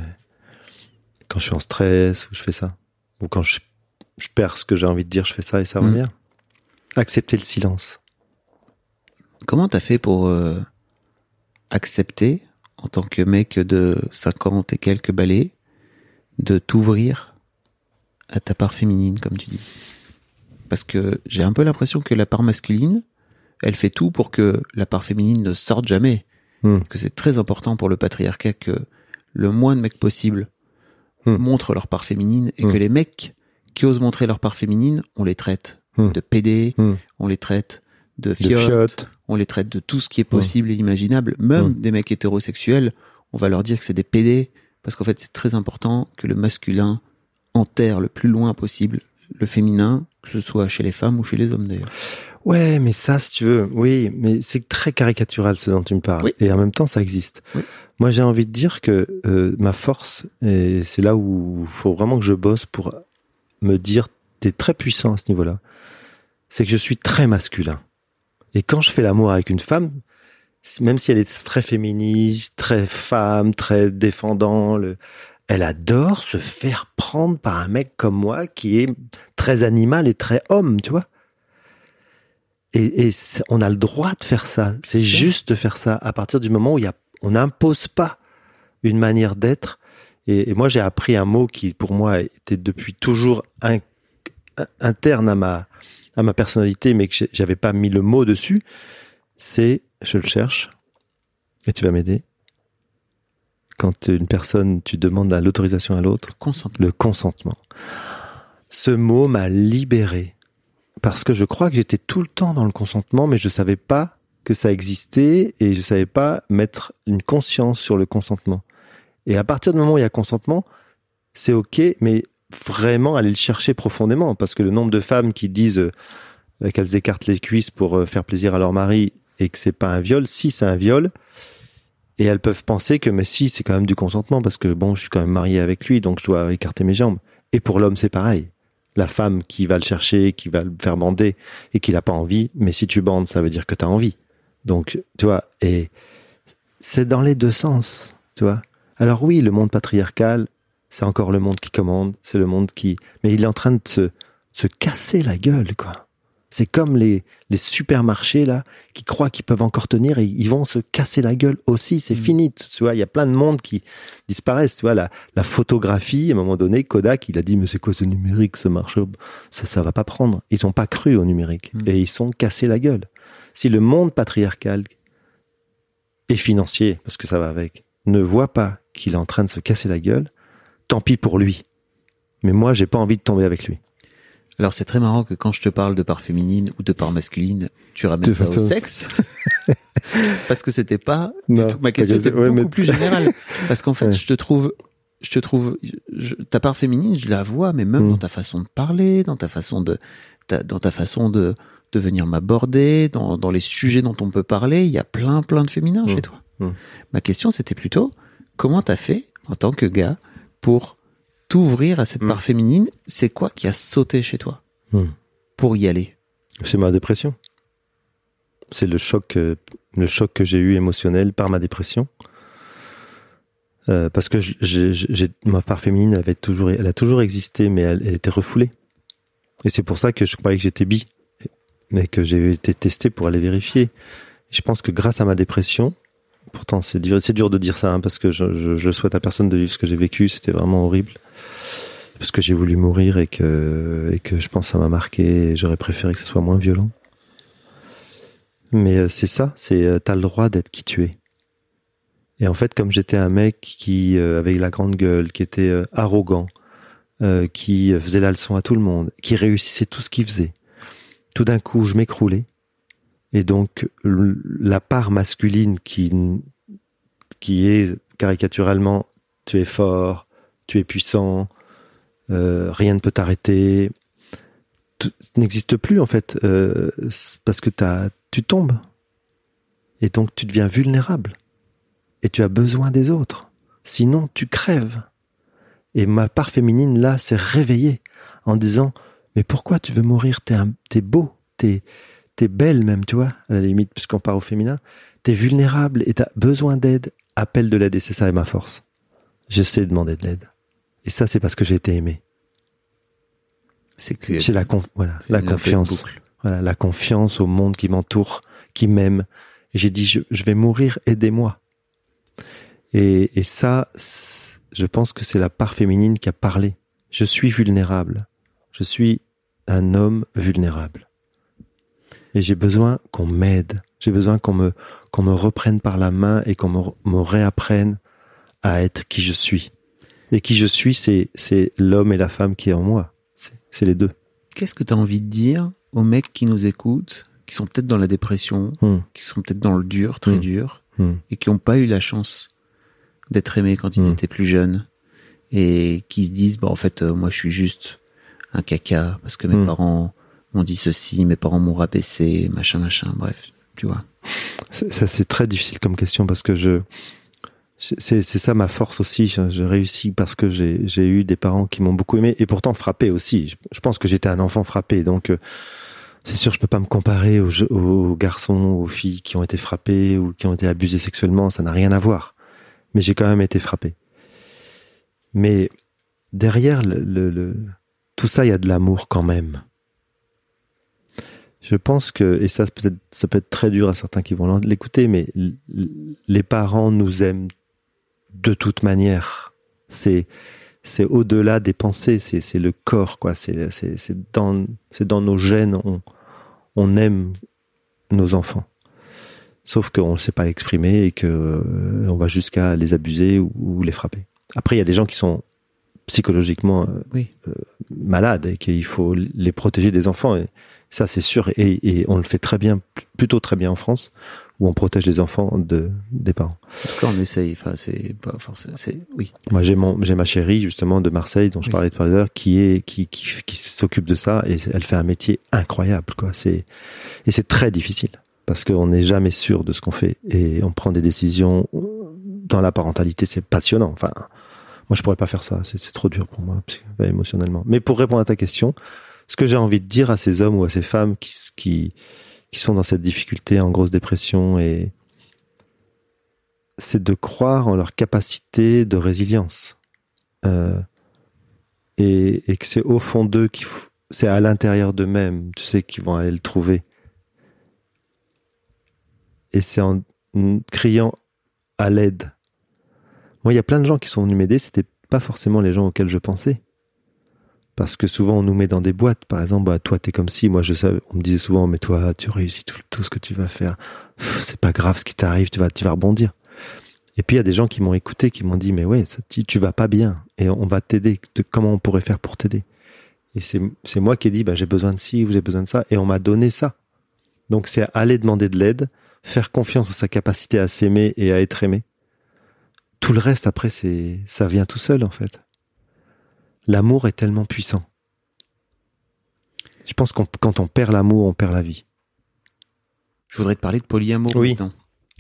Speaker 1: Quand je suis en stress, ou je fais ça. Ou quand je, je perds ce que j'ai envie de dire, je fais ça et ça revient. Mm. Accepter le silence.
Speaker 3: Comment t'as fait pour euh, accepter, en tant que mec de 50 et quelques balais, de t'ouvrir à ta part féminine, comme tu dis? Parce que j'ai un peu l'impression que la part masculine, elle fait tout pour que la part féminine ne sorte jamais. Hmm. que c'est très important pour le patriarcat que le moins de mecs possible hmm. montrent leur part féminine et que hmm. les mecs qui osent montrer leur part féminine, on les traite de PD, on les traite de fiottes, on les traite de tout ce qui est possible et imaginable. Même des mecs hétérosexuels, on va leur dire que c'est des PD parce qu'en fait c'est très important que le masculin enterre le plus loin possible le féminin, que ce soit chez les femmes ou chez les hommes d'ailleurs.
Speaker 1: Ouais, mais ça, si tu veux, oui, mais c'est très caricatural ce dont tu me parles. Et en même temps, ça existe. Moi, j'ai envie de dire que euh, ma force, et c'est là où il faut vraiment que je bosse pour me dire, t'es très puissant à ce niveau-là, c'est que je suis très masculin. Et quand je fais l'amour avec une femme, même si elle est très féministe, très femme, très défendant, le, elle adore se faire prendre par un mec comme moi qui est très animal et très homme, tu vois. Et, on a le droit de faire ça. C'est juste de faire ça à partir du moment où il y a, on n'impose pas une manière d'être. Et, moi, j'ai appris un mot qui, pour moi, était depuis toujours interne à ma, à ma personnalité, mais que j'avais pas mis le mot dessus. C'est, je le cherche, et tu vas m'aider. Quand une personne, tu demandes l'autorisation à l'autre,
Speaker 3: consentement.
Speaker 1: le consentement. Ce mot m'a libéré parce que je crois que j'étais tout le temps dans le consentement, mais je savais pas que ça existait et je savais pas mettre une conscience sur le consentement. Et à partir du moment où il y a consentement, c'est ok, mais vraiment aller le chercher profondément, parce que le nombre de femmes qui disent euh, qu'elles écartent les cuisses pour euh, faire plaisir à leur mari et que c'est pas un viol, si c'est un viol, et elles peuvent penser que mais si c'est quand même du consentement parce que bon je suis quand même marié avec lui donc je dois écarter mes jambes. Et pour l'homme c'est pareil. La femme qui va le chercher, qui va le faire bander et qui n'a pas envie, mais si tu bandes ça veut dire que tu as envie. Donc tu vois et c'est dans les deux sens, tu vois. Alors oui, le monde patriarcal, c'est encore le monde qui commande, c'est le monde qui mais il est en train de se se casser la gueule quoi. C'est comme les, les supermarchés là qui croient qu'ils peuvent encore tenir et ils vont se casser la gueule aussi. C'est
Speaker 3: Mm.
Speaker 1: fini. Tu vois, il y a plein de monde qui disparaissent. Tu vois, la, la photographie, à un moment donné, Kodak, il a dit mais c'est quoi ce numérique, ce marché? Ça, ça va pas prendre. Ils ont pas cru au numérique
Speaker 3: Mm.
Speaker 1: et ils sont cassés la gueule. Si le monde patriarcal et financier, parce que ça va avec, ne voit pas qu'il est en train de se casser la gueule, tant pis pour lui. Mais moi, j'ai pas envie de tomber avec lui.
Speaker 3: Alors c'est très marrant que quand je te parle de part féminine ou de part masculine, tu ramènes ça au sexe. Parce que c'était pas du tout- ma question.
Speaker 1: Ouais,
Speaker 3: beaucoup
Speaker 1: mais-
Speaker 3: plus générale. Parce qu'en fait,
Speaker 1: Ouais.
Speaker 3: je te trouve, je te trouve, je- ta part féminine, je la vois, mais même
Speaker 1: Mm.
Speaker 3: dans ta façon de parler, dans ta façon de, ta- dans ta façon de, de venir m'aborder, dans, dans les sujets dont on peut parler, il y a plein, plein de féminins
Speaker 1: Mm.
Speaker 3: chez toi.
Speaker 1: Mm.
Speaker 3: Ma question, c'était plutôt, comment t'as fait, en tant que gars, pour t'ouvrir à cette
Speaker 1: Mm.
Speaker 3: part féminine? C'est quoi qui a sauté chez toi?
Speaker 1: Mm.
Speaker 3: Pour y aller?
Speaker 1: C'est ma dépression. C'est le choc, euh, le choc que j'ai eu émotionnel par ma dépression. Euh, parce que j'ai, ma part féminine elle avait toujours, elle a toujours existé, mais elle, elle était refoulée. Et c'est pour ça que je croyais que j'étais bi, mais que j'ai été testé pour aller vérifier. Je pense que grâce à ma dépression, pourtant c'est dur, c'est dur de dire ça, hein, parce que je, je, je souhaite à personne de vivre ce que j'ai vécu, c'était vraiment horrible. Parce que j'ai voulu mourir et que, je pense que ça m'a marqué j'aurais préféré que ce soit moins violent. Mais euh, c'est ça, c'est euh, t'as le droit d'être qui tu es. Et en fait, comme j'étais un mec qui euh, avait la grande gueule, qui était arrogant, qui faisait la leçon à tout le monde, qui réussissait tout ce qu'il faisait, tout d'un coup, je m'écroulais. Et donc, la part masculine qui qui est caricaturalement, tu es fort, tu es puissant, euh, rien ne peut t'arrêter, n'existe plus en fait euh, parce que tu tombes. Et donc tu deviens vulnérable. Et tu as besoin des autres. Sinon tu crèves. Et ma part féminine là s'est réveillée en disant mais pourquoi tu veux mourir? T'es, beau. T'es, belle même tu vois à la limite puisqu'on part au féminin. T'es vulnérable et t'as besoin d'aide. Appelle de l'aide et c'est ça ma force. Je sais demander de l'aide et ça c'est parce que j'ai été aimé
Speaker 3: C'est que
Speaker 1: c'est la, voilà, la confiance. Voilà, la confiance au monde qui m'entoure, qui m'aime. Et j'ai dit, je, je vais mourir, aidez-moi. Et, et ça, je pense que c'est la part féminine qui a parlé. Je suis vulnérable. Je suis un homme vulnérable. Et j'ai besoin qu'on m'aide. J'ai besoin qu'on me, qu'on me reprenne par la main et qu'on me, me réapprenne à être qui je suis. Et qui je suis, c'est, c'est l'homme et la femme qui est en moi. C'est, les deux.
Speaker 3: Qu'est-ce que tu as envie de dire aux mecs qui nous écoutent, qui sont peut-être dans la dépression,
Speaker 1: Hmm.
Speaker 3: qui sont peut-être dans le dur, très
Speaker 1: Mm.
Speaker 3: dur,
Speaker 1: Hmm.
Speaker 3: et qui n'ont pas eu la chance d'être aimés quand ils étaient plus jeunes, et qui se disent, bah, en fait, euh, moi, je suis juste un caca, parce que mes parents m'ont dit ceci, mes parents m'ont rabaissé, machin, machin, bref, tu vois.
Speaker 1: Ça, c'est très difficile comme question parce que je. C'est ça ma force aussi. Je, je réussis parce que j'ai j'ai eu des parents qui m'ont beaucoup aimé et pourtant frappé aussi. Je, pense que j'étais un enfant frappé. Donc, euh, c'est sûr, je peux pas me comparer aux, garçons, aux filles qui ont été frappés ou qui ont été abusés sexuellement. Ça n'a rien à voir. Mais j'ai quand même été frappé. Mais derrière le, tout ça, il y a de l'amour quand même. Je pense que, et ça c'est peut-être, ça peut être très dur à certains qui vont l'écouter, mais les parents nous aiment de toute manière. C'est, c'est au-delà des pensées, c'est, c'est le corps, quoi. C'est, c'est, c'est dans, c'est dans nos gènes. On, on aime nos enfants. Sauf qu'on ne sait pas l'exprimer et que euh, on va jusqu'à les abuser ou, ou les frapper. Après, il y a des gens qui sont psychologiquement euh,
Speaker 3: Oui.
Speaker 1: malades et qu'il faut les protéger des enfants. Et ça, c'est sûr. Et, et on le fait très bien, plutôt très bien en France, où on protège les enfants de, des parents.
Speaker 7: En tout cas, on essaye. Enfin, c'est pas forcément. Oui.
Speaker 1: Moi, j'ai mon, j'ai ma chérie justement de Marseille dont je
Speaker 7: Oui.
Speaker 1: parlais tout à l'heure, qui est, qui, qui, qui s'occupe de ça et elle fait un métier incroyable, quoi. C'est et c'est très difficile parce qu'on n'est jamais sûr de ce qu'on fait et on prend des décisions dans la parentalité. C'est passionnant. Enfin, moi, je pourrais pas faire ça. C'est c'est trop dur pour moi, enfin, émotionnellement. Mais pour répondre à ta question, ce que j'ai envie de dire à ces hommes ou à ces femmes qui, qui, qui sont dans cette difficulté, en grosse dépression, et c'est de croire en leur capacité de résilience. Euh, et, que c'est au fond d'eux qu'il faut, c'est à l'intérieur d'eux-mêmes, tu sais, qu'ils vont aller le trouver. Et c'est en criant à l'aide. Moi, il y a plein de gens qui sont venus m'aider, c'était pas forcément les gens auxquels je pensais. Parce que souvent, on nous met dans des boîtes. Par exemple, bah, toi, t'es comme si. Moi, je savais, on me disait souvent, mais toi, tu réussis tout, ce que tu vas faire. C'est pas grave ce qui t'arrive, tu vas, tu rebondir. Et puis, il y a des gens qui m'ont écouté, qui m'ont dit, mais ouais, tu, tu vas pas bien. Et on va t'aider. De- Comment on pourrait faire pour t'aider? Et c'est, c'est moi qui ai dit, bah, j'ai besoin de ci ou j'ai besoin de ça. Et on m'a donné ça. Donc, c'est aller demander de l'aide, faire confiance en sa capacité à s'aimer et à être aimé. Tout le reste, après, c'est, ça vient tout seul, en fait. L'amour est tellement puissant. Je pense que quand on perd l'amour, on perd la vie.
Speaker 7: Je voudrais te parler de polyamour
Speaker 1: Oui.
Speaker 7: maintenant.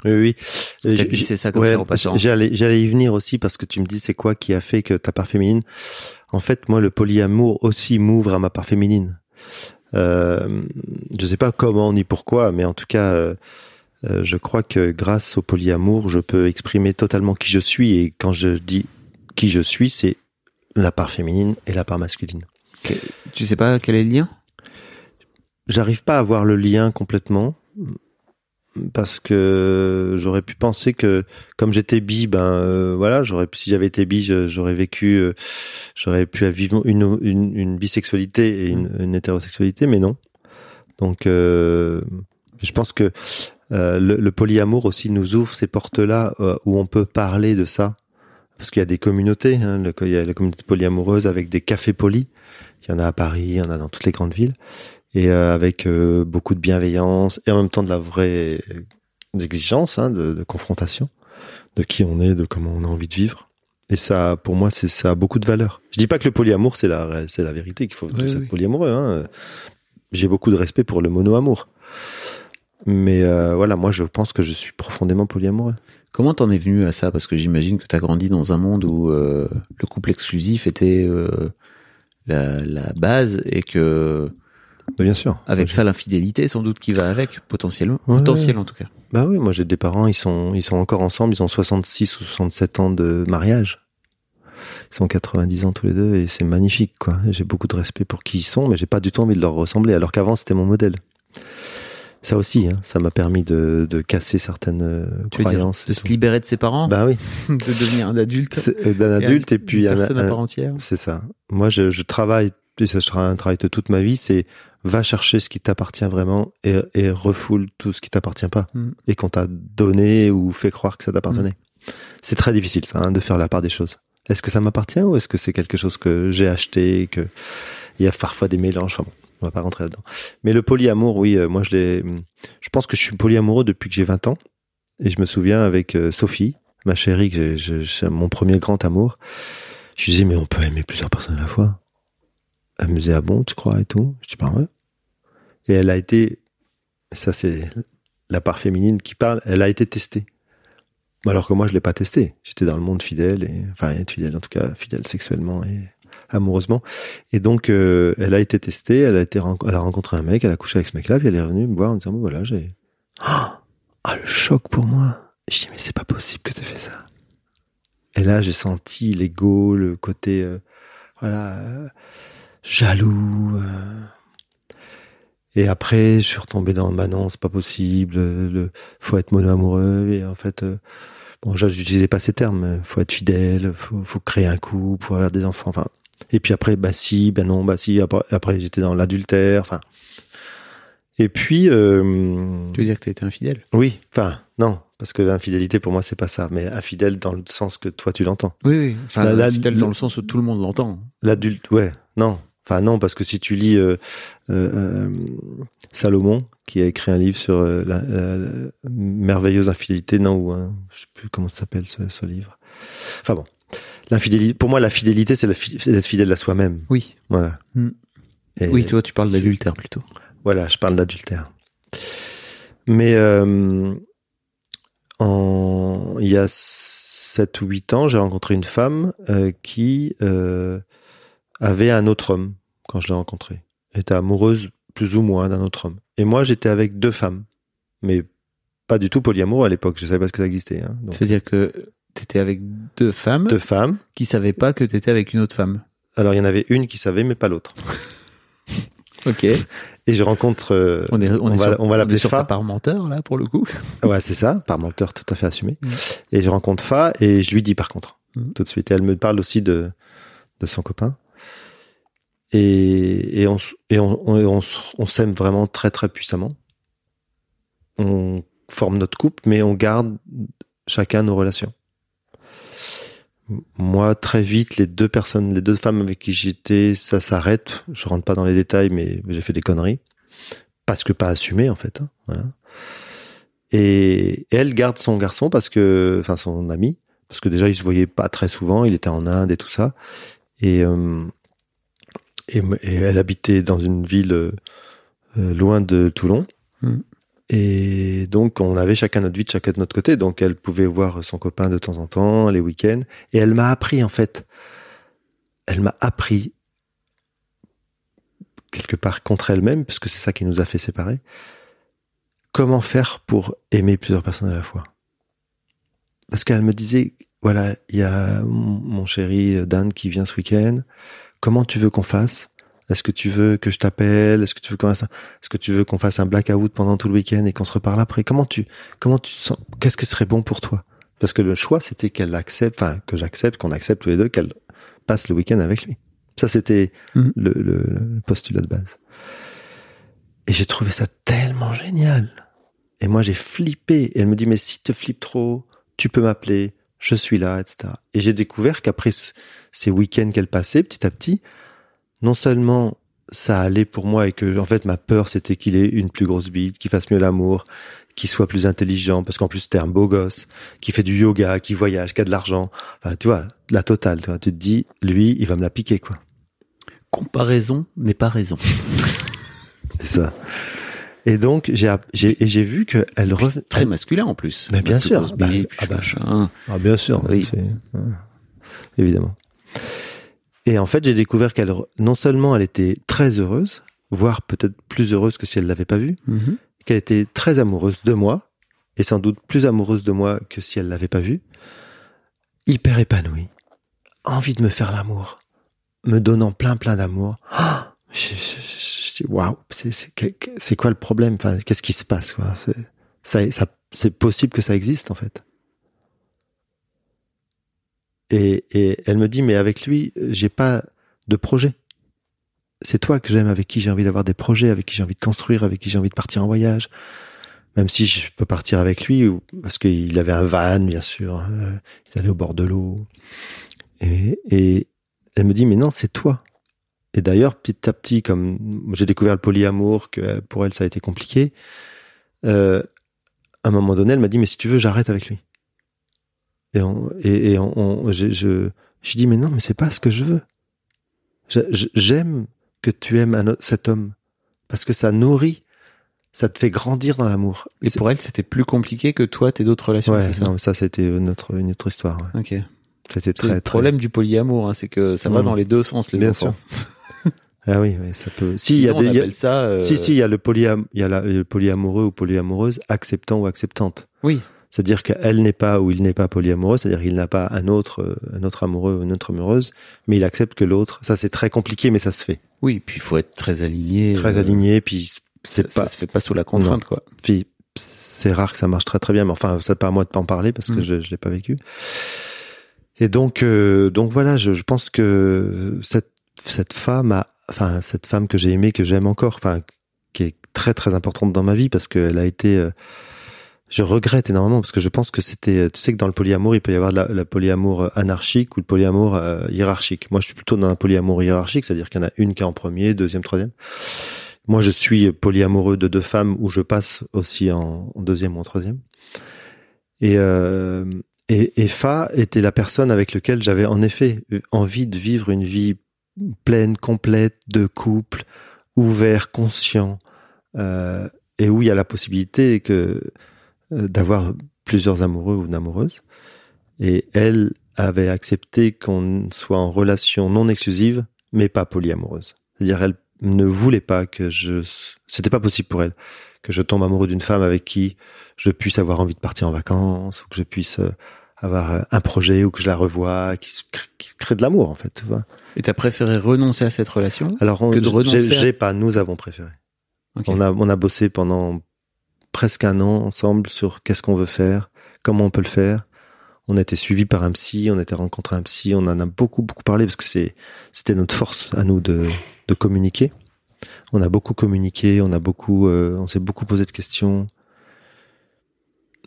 Speaker 1: Oui, oui.
Speaker 7: T'as
Speaker 1: Euh,
Speaker 7: ça comme
Speaker 1: ouais,
Speaker 7: ça.
Speaker 1: J'allais, j'allais y venir aussi parce que tu me dis c'est quoi qui a fait que ta part féminine? En fait, moi, le polyamour aussi m'ouvre à ma part féminine. Euh, je sais pas comment ni pourquoi, mais en tout cas, euh, euh, je crois que grâce au polyamour, je peux exprimer totalement qui je suis. Et quand je dis qui je suis, c'est la part féminine et la part masculine.
Speaker 7: Tu sais pas quel est le lien?
Speaker 1: J'arrive pas à voir le lien complètement parce que j'aurais pu penser que comme j'étais bi, ben euh, voilà, j'aurais si j'avais été bi, j'aurais vécu, euh, j'aurais pu vivre une, une, une bisexualité et une, une hétérosexualité, mais non. Donc, euh, je pense que le, le polyamour aussi nous ouvre ces portes-là euh, où on peut parler de ça. Parce qu'il y a des communautés, hein, le- il y a la communauté polyamoureuse avec des cafés polis. Il y en a à Paris, il y en a dans toutes les grandes villes. Et euh, avec euh, beaucoup de bienveillance et en même temps de la vraie exigence, hein, de, de confrontation, de qui on est, de comment on a envie de vivre. Et ça, pour moi, c'est ça a beaucoup de valeur. Je dis pas que le polyamour c'est la c'est la vérité qu'il faut tous
Speaker 7: Oui,
Speaker 1: être polyamoureux. Hein. J'ai beaucoup de respect pour le monoamour. Mais euh, voilà, moi je pense que je suis profondément polyamoureux.
Speaker 7: Comment t'en es venu à ça? Parce que j'imagine que t'as grandi dans un monde où euh, le couple exclusif était euh, la, la base et que
Speaker 1: Mais bien sûr.
Speaker 7: avec ça l'infidélité sans doute qui va avec potentiellement,
Speaker 1: Ouais.
Speaker 7: potentiel en tout cas.
Speaker 1: Bah oui, moi j'ai des parents, ils sont ils sont encore ensemble, ils ont 66 ou 67 ans de mariage. Ils sont 90 ans tous les deux et c'est magnifique quoi. J'ai beaucoup de respect pour qui ils sont, mais j'ai pas du tout envie de leur ressembler alors qu'avant c'était mon modèle. Ça aussi, hein, ça m'a permis de, de casser certaines euh,
Speaker 7: Tu veux dire
Speaker 1: croyances.
Speaker 7: de se
Speaker 1: tout.
Speaker 7: libérer de ses parents,
Speaker 1: Bah oui,
Speaker 7: de devenir un adulte,
Speaker 1: euh, d'un adulte et puis
Speaker 7: une
Speaker 1: un-
Speaker 7: personne à
Speaker 1: un-
Speaker 7: part entière.
Speaker 1: c'est ça. Moi je, je travaille, et ça sera un travail de toute ma vie, c'est va chercher ce qui t'appartient vraiment et, et refoule tout ce qui t'appartient pas
Speaker 7: Mm.
Speaker 1: et qu'on t'a donné ou fait croire que ça t'appartenait. C'est très difficile ça, hein, de faire la part des choses. Est-ce que ça m'appartient ou est-ce que c'est quelque chose que j'ai acheté, que il y a parfois des mélanges. Enfin bon, on va pas rentrer là-dedans. Mais le polyamour, oui, euh, moi je l'ai. Je pense que je suis polyamoureux depuis que j'ai 20 ans et je me souviens avec euh, Sophie, ma chérie, que j'ai- mon premier grand amour. Je lui disais mais on peut aimer plusieurs personnes à la fois. Me disait ah bon tu crois et tout? Je dis bah ouais. Et elle a été, ça c'est la part féminine qui parle, elle a été testée. Alors que moi, je l'ai pas testé. J'étais dans le monde fidèle, et, enfin, être fidèle, en tout cas, fidèle sexuellement et amoureusement. Et donc, euh, elle a été testée, elle a été, elle a rencontré un mec, elle a couché avec ce mec-là, puis elle est revenue me voir en disant, bon, voilà, j'ai, ah, ah, le choc pour moi. Je dis, mais c'est pas possible que tu fait ça. Et là, j'ai senti l'ego, le côté, euh, voilà, euh, jaloux, et après, je suis retombé dans, bah non, c'est pas possible, le, faut être mono-amoureux, et en fait, bon, j'utilisais pas ces termes, faut être fidèle, faut, faut créer un couple, faut avoir des enfants, enfin. Et puis après, bah si, bah non, bah si, après, après, j'étais dans l'adultère, enfin. Et puis, euh,
Speaker 7: Tu veux dire que t'as été infidèle?
Speaker 1: Oui, enfin, non, parce que l'infidélité, pour moi, c'est pas ça, mais infidèle dans le sens que toi, tu l'entends.
Speaker 7: Oui, oui. Enfin,
Speaker 1: La-
Speaker 7: infidèle
Speaker 1: le-
Speaker 7: dans le sens où tout le monde l'entend.
Speaker 1: L'adulte, ouais, non. Enfin non, parce que si tu lis euh, euh, Salomon, qui a écrit un livre sur la, la- merveilleuse infidélité, non, ou un, je sais plus comment ça s'appelle ce, ce livre. Enfin bon, l'infidélité. Pour moi, la fidélité, c'est d'être fidèle à soi-même.
Speaker 7: Oui.
Speaker 1: Voilà.
Speaker 7: Mm.
Speaker 1: Et-
Speaker 7: Oui, toi, tu parles d'adultère plutôt.
Speaker 1: Voilà, je parle d'adultère. Mais euh, en, il y a 7 ou 8 ans, j'ai rencontré une femme euh, qui euh, avait un autre homme quand je l'ai rencontrée. Elle était amoureuse plus ou moins d'un autre homme. Et moi, j'étais avec deux femmes. Mais pas du tout polyamour à l'époque. Je savais pas ce que ça existait. Hein.
Speaker 7: C'est-à-dire que t'étais avec deux femmes
Speaker 1: deux femmes.
Speaker 7: qui savaient pas que t'étais avec une autre femme.
Speaker 1: Alors, il y en avait une qui savait, mais pas l'autre.
Speaker 7: Ok.
Speaker 1: Et je rencontre... euh,
Speaker 7: On est, on
Speaker 1: On
Speaker 7: est
Speaker 1: va-
Speaker 7: sur,
Speaker 1: on va l'appeler Fa.
Speaker 7: ta part menteur, là, pour le coup.
Speaker 1: Ouais, c'est ça, par menteur tout à fait assumé.
Speaker 7: Mm.
Speaker 1: Et je rencontre Fa et je lui dis par contre,
Speaker 7: Mm.
Speaker 1: tout de suite. Et elle me parle aussi de, de son copain. Et, et on, et on s'aime vraiment très très puissamment. On forme notre couple, mais on garde chacun nos relations. Moi, très vite, les deux personnes, les deux femmes avec qui j'étais, ça s'arrête. Je rentre pas dans les détails, mais j'ai fait des conneries. Parce que pas assumé, en fait. hein, voilà. Et elle garde son garçon parce que, enfin son ami, parce que déjà il se voyait pas très souvent, il était en Inde et tout ça, et euh, elle habitait dans une ville euh, loin de Toulon,
Speaker 7: Mhm.
Speaker 1: Et donc on avait chacun notre vie chacun de notre côté, donc elle pouvait voir son copain de temps en temps, les week-ends, et elle m'a appris en fait, elle m'a appris quelque part contre elle-même, parce que c'est ça qui nous a fait séparer comment faire pour aimer plusieurs personnes à la fois. Parce qu'elle me disait, voilà, il y a mon chéri Dan qui vient ce week-end. Comment tu veux qu'on fasse Est-ce que tu veux que je t'appelle? Est-ce que tu veux qu'on fasse, un- est-ce que tu veux qu'on fasse un blackout pendant tout le week-end et qu'on se reparle après? Comment tu, comment tu sens? Qu'est-ce qui serait bon pour toi? Parce que le choix, c'était qu'elle accepte, enfin que j'accepte, qu'on accepte tous les deux, qu'elle passe le week-end avec lui. Ça, c'était
Speaker 7: Mhm.
Speaker 1: le, le- le postulat de base. Et j'ai trouvé ça tellement génial. Et moi, j'ai flippé. Et elle me dit, mais si te flippes trop, tu peux m'appeler, je suis là, etc. Et j'ai découvert qu'après ce- ces week-ends qu'elle passait, petit à petit, non seulement ça allait pour moi et que, en fait, ma peur, c'était qu'il ait une plus grosse bite, qu'il fasse mieux l'amour, qu'il soit plus intelligent, parce qu'en plus, c'était un beau gosse, qui fait du yoga, qui voyage, qui a de l'argent. Enfin, tu vois, la totale. Tu, vois. tu te dis, lui, il va me la piquer, quoi.
Speaker 7: Comparaison n'est pas raison.
Speaker 1: C'est ça. Et donc, j'ai, j'ai, vu qu'elle revenait.
Speaker 7: Très masculin en plus.
Speaker 1: Mais bien sûr.
Speaker 7: grosse
Speaker 1: Bah, ah bah. Ah, bien sûr.
Speaker 7: Oui.
Speaker 1: Évidemment. Et en fait, j'ai découvert qu'elle, non seulement elle était très heureuse, voire peut-être plus heureuse que si elle l'avait pas vu,
Speaker 7: Mhm.
Speaker 1: qu'elle était très amoureuse de moi, et sans doute plus amoureuse de moi que si elle l'avait pas vu, hyper épanouie, envie de me faire l'amour, me donnant plein plein d'amour. Dis, Waouh, c'est quoi le problème? Enfin, qu'est-ce qui se passe quoi? C'est ça, ça, c'est possible que ça existe en fait. Et, et elle me dit, mais avec lui, j'ai pas de projet. C'est toi que j'aime, avec qui j'ai envie d'avoir des projets, avec qui j'ai envie de construire, avec qui j'ai envie de partir en voyage. Même si je peux partir avec lui, parce qu'il avait un van, bien sûr. euh, ils allaient au bord de l'eau. Et, et elle me dit, mais non, c'est toi. Et d'ailleurs, petit à petit, comme j'ai découvert le polyamour, que pour elle, ça a été compliqué, euh, à un moment donné, elle m'a dit, mais si tu veux, j'arrête avec lui. Et, on, et, et on, on- je, je, je dis, mais non, mais c'est pas ce que je veux. J'aime que tu aimes un cet homme parce que ça nourrit, ça te fait grandir dans l'amour.
Speaker 7: Et pour elle, c'était plus compliqué que toi, tes d'autres relations,
Speaker 1: ouais,
Speaker 7: ça?
Speaker 1: non, mais ça c'était une autre, une autre histoire. ouais.
Speaker 7: Ok.
Speaker 1: C'était
Speaker 7: C'est
Speaker 1: très,
Speaker 7: le
Speaker 1: très-
Speaker 7: problème du polyamour, hein, c'est que ça va
Speaker 1: Mm.
Speaker 7: dans les deux sens, les
Speaker 1: Bien
Speaker 7: enfants.
Speaker 1: Ah oui, oui, ça peut. Si il y a des, y a-
Speaker 7: ça. euh,
Speaker 1: si si, il y a le polyam, il y a la- le polyamoureux ou polyamoureuse acceptant ou acceptante.
Speaker 7: Oui.
Speaker 1: C'est-à-dire qu'elle n'est pas ou il n'est pas polyamoureux, c'est-à-dire qu'il n'a pas un autre, euh, un autre amoureux ou une autre amoureuse, mais il accepte que l'autre. Ça c'est très compliqué, mais ça se fait.
Speaker 7: Oui, puis il faut être très aligné.
Speaker 1: Très
Speaker 7: euh,
Speaker 1: aligné, puis
Speaker 7: Ça,
Speaker 1: c'est
Speaker 7: ça
Speaker 1: pas,
Speaker 7: se fait pas sous la contrainte, quoi.
Speaker 1: puis c'est rare que ça marche très très bien. Mais enfin, c'est pas à moi de pas en parler parce que
Speaker 7: Mm.
Speaker 1: je, je l'ai pas vécu. Et donc, euh, donc voilà, je, je pense que cette cette femme a, enfin cette femme que j'ai aimée, que j'aime encore, enfin qui est très très importante dans ma vie parce qu'elle a été, euh, je regrette énormément parce que je pense que c'était, tu sais que dans le polyamour, il peut y avoir de la, polyamour euh, anarchique ou le polyamour euh, hiérarchique. Moi, je suis plutôt dans un polyamour hiérarchique, c'est-à-dire qu'il y en a une qui est en premier, deuxième, troisième. Moi, je suis polyamoureux de deux femmes où je passe aussi en, deuxième ou en troisième. Et, euh, et, et Fa était la personne avec laquelle j'avais en effet envie de vivre une vie pleine, complète, de couple, ouvert, conscient, euh, et où il y a la possibilité que euh, d'avoir plusieurs amoureux ou amoureuses. Et elle avait accepté qu'on soit en relation non exclusive, mais pas polyamoureuse. C'est-à-dire, elle ne voulait pas que je, c'était pas possible pour elle que je tombe amoureux d'une femme avec qui je puisse avoir envie de partir en vacances ou que je puisse euh, avoir euh, un projet ou que je la revoie, qui se crée, qui se crée de l'amour en fait. Tu vois.
Speaker 7: Et t'as préféré renoncer à cette relation
Speaker 1: Alors, on,
Speaker 7: Que de
Speaker 1: j'ai-
Speaker 7: renoncer à-
Speaker 1: j'ai pas, nous avons préféré. On a, on a bossé pendant presque un an ensemble sur qu'est-ce qu'on veut faire, comment on peut le faire. On a été suivi par un psy, on a été rencontré un psy, on en a beaucoup, beaucoup parlé parce que c'est, c'était notre force à nous de, de communiquer. On a beaucoup communiqué, on a beaucoup, euh, on s'est beaucoup posé de questions.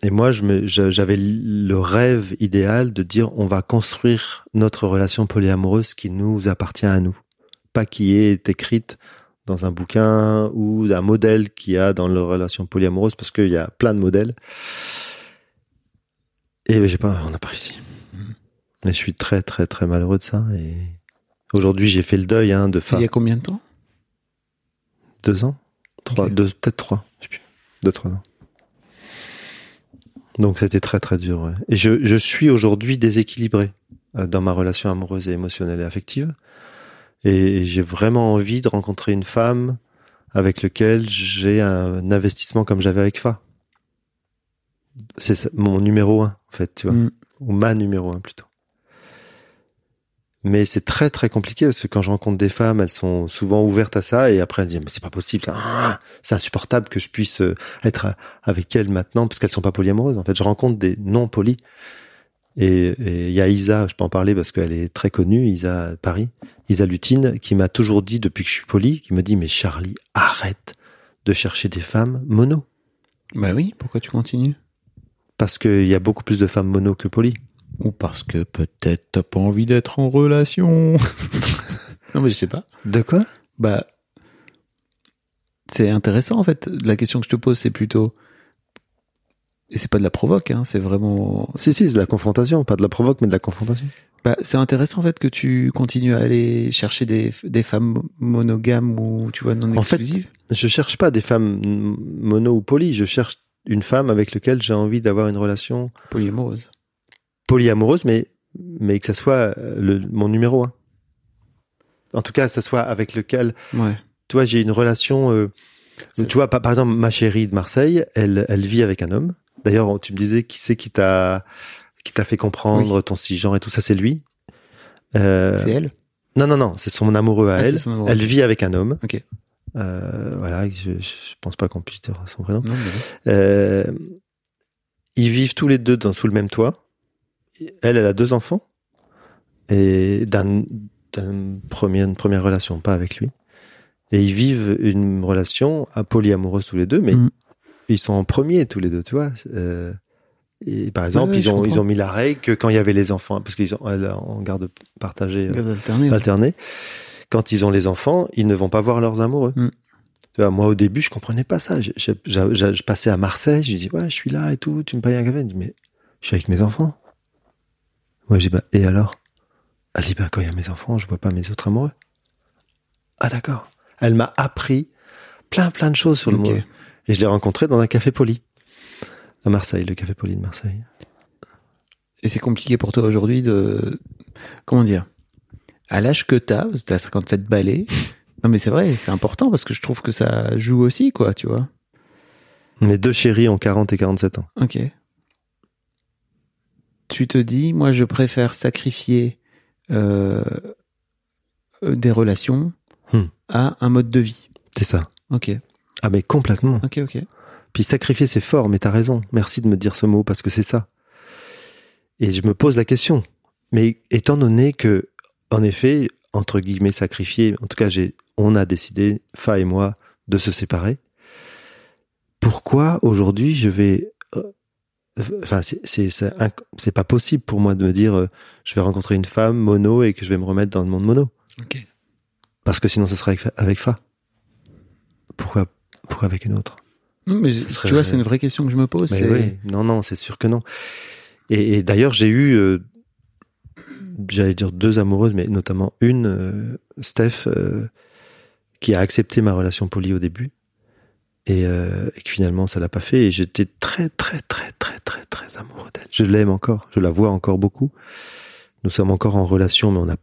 Speaker 1: Et moi, j'avais le rêve idéal de dire on va construire notre relation polyamoureuse qui nous appartient à nous, pas qui est écrite dans un bouquin ou un modèle qu'il y a dans la relation polyamoreuse parce qu'il y a plein de modèles. Et j'ai pas, on n'a pas réussi. Mais je suis très très très malheureux de ça. Et aujourd'hui, j'ai fait le deuil hein, de fa-
Speaker 7: il y a combien de temps?
Speaker 1: Deux ans, trois, deux, peut-être trois, je sais plus, deux trois ans. Donc c'était très très dur. ouais. Et je, je suis aujourd'hui déséquilibré euh, dans ma relation amoureuse et émotionnelle et affective. Et j'ai vraiment envie de rencontrer une femme avec laquelle j'ai un investissement comme j'avais avec Fa. C'est mon numéro un, en fait, tu vois.
Speaker 7: Mm.
Speaker 1: Ou ma numéro un, plutôt. Mais c'est très très compliqué parce que quand je rencontre des femmes, elles sont souvent ouvertes à ça et après elles disent mais c'est pas possible, ah, c'est insupportable que je puisse euh, être à- avec elles maintenant parce qu'elles sont pas polyamoureuses. En fait, je rencontre des non polis et il y a Isa, je peux en parler parce qu'elle est très connue, Isa Paris, Isa Lutine, qui m'a toujours dit depuis que je suis poli, qui me dit mais Charlie, arrête de chercher des femmes mono
Speaker 7: Bah oui, pourquoi tu continues?
Speaker 1: Parce qu'il y a beaucoup plus de femmes mono que poly.
Speaker 7: Ou parce que peut-être t'as pas envie d'être en relation. non mais je sais pas.
Speaker 1: De quoi?
Speaker 7: Bah, c'est intéressant en fait. La question que je te pose, c'est plutôt, et c'est pas de la provoque, hein, c'est vraiment.
Speaker 1: Si si, c'est de la confrontation, pas de la provoque, mais de la confrontation.
Speaker 7: Bah, c'est intéressant en fait que tu continues à aller chercher des, des femmes monogames ou tu vois non
Speaker 1: En fait,
Speaker 7: exclusives.
Speaker 1: Je cherche pas des femmes mm, mono ou poly, je cherche une femme avec laquelle j'ai envie d'avoir une relation
Speaker 7: polyamoureuse.
Speaker 1: polyamoureuse, mais, mais que ça soit euh, le, mon numéro un. En tout cas, que ça soit avec lequel,
Speaker 7: Ouais.
Speaker 1: tu vois, j'ai une relation. euh, tu vois, par, par exemple, ma chérie de Marseille, elle, elle vit avec un homme. D'ailleurs, tu me disais qui c'est qui t'a qui t'a fait comprendre ton cisgenre et tout ça, c'est lui. Euh,
Speaker 7: C'est elle?
Speaker 1: non, non, non, c'est son amoureux à
Speaker 7: Ah,
Speaker 1: elle.
Speaker 7: amoureux.
Speaker 1: Elle vit avec un homme.
Speaker 7: Ok.
Speaker 1: Euh, voilà, je, je pense pas qu'on puisse dire son prénom.
Speaker 7: Non, mais-
Speaker 1: Euh, ils vivent tous les deux dans, sous le même toit. Elle, elle a deux enfants. Et d'un, d'un premier, une première relation, pas avec lui. Et ils vivent une relation à polyamoureuse tous les deux, mais
Speaker 7: Mm.
Speaker 1: Ils sont en premier tous les deux, tu vois. Euh, et par exemple,
Speaker 7: ouais,
Speaker 1: ils,
Speaker 7: je
Speaker 1: ont, ils ont mis la règle que quand il y avait les enfants, parce qu'ils ont en garde partagée, euh,
Speaker 7: Garde alternée,
Speaker 1: quand ils ont les enfants, ils ne vont pas voir leurs amoureux.
Speaker 7: Mm.
Speaker 1: Tu vois, moi, au début, je comprenais pas ça. Je, je, je- je- je passais à Marseille, je dis, ouais, je suis là et tout, tu me payes un café. Elle dit, mais je suis avec mes enfants. Moi, j'ai bah, et alors? Elle dit, bah, quand il y a mes enfants, je vois pas mes autres amoureux. Ah, d'accord. Elle m'a appris plein, plein de choses sur le
Speaker 7: Ok.
Speaker 1: Et je l'ai rencontré dans un café poli. À Marseille, le café poli de Marseille.
Speaker 7: Et c'est compliqué pour toi aujourd'hui de. Comment dire À l'âge que t'as, t'as 57 balais. Non, mais c'est vrai, c'est important parce que je trouve que ça joue aussi, quoi, tu vois.
Speaker 1: Mes deux chéris ont 40 et 47 ans.
Speaker 7: Ok. Tu te dis, moi, je préfère sacrifier euh, des relations
Speaker 1: Hmm.
Speaker 7: à un mode de vie.
Speaker 1: C'est ça.
Speaker 7: Ok,
Speaker 1: Ah, mais complètement.
Speaker 7: ok, ok.
Speaker 1: Puis sacrifier, c'est fort, mais t'as raison. Merci de me dire ce mot parce que c'est ça. Et je me pose la question. Mais étant donné que, en effet, entre guillemets, sacrifier, en tout cas, j'ai, on a décidé, Fa et moi, de se séparer. Pourquoi aujourd'hui je vais euh, enfin, c'est c'est c'est pas possible pour moi de me dire, euh, je vais rencontrer une femme mono et que je vais me remettre dans le monde mono,
Speaker 7: Ok.
Speaker 1: parce que sinon, ça sera avec Fa. Avec une autre
Speaker 7: mais
Speaker 1: serait-
Speaker 7: tu vois, c'est une vraie question que je me pose.
Speaker 1: Mais
Speaker 7: c'est-
Speaker 1: oui, non, non, c'est sûr que non. Et, et d'ailleurs, j'ai eu, euh, j'allais dire deux amoureuses, mais notamment une, euh, Steph, euh, qui a accepté ma relation polie au début. Et, et que finalement, ça l'a pas fait. Et j'étais très, très, très, très, très, très amoureux d'elle. Je l'aime encore. Je la vois encore beaucoup. Nous sommes encore en relation, mais on n'a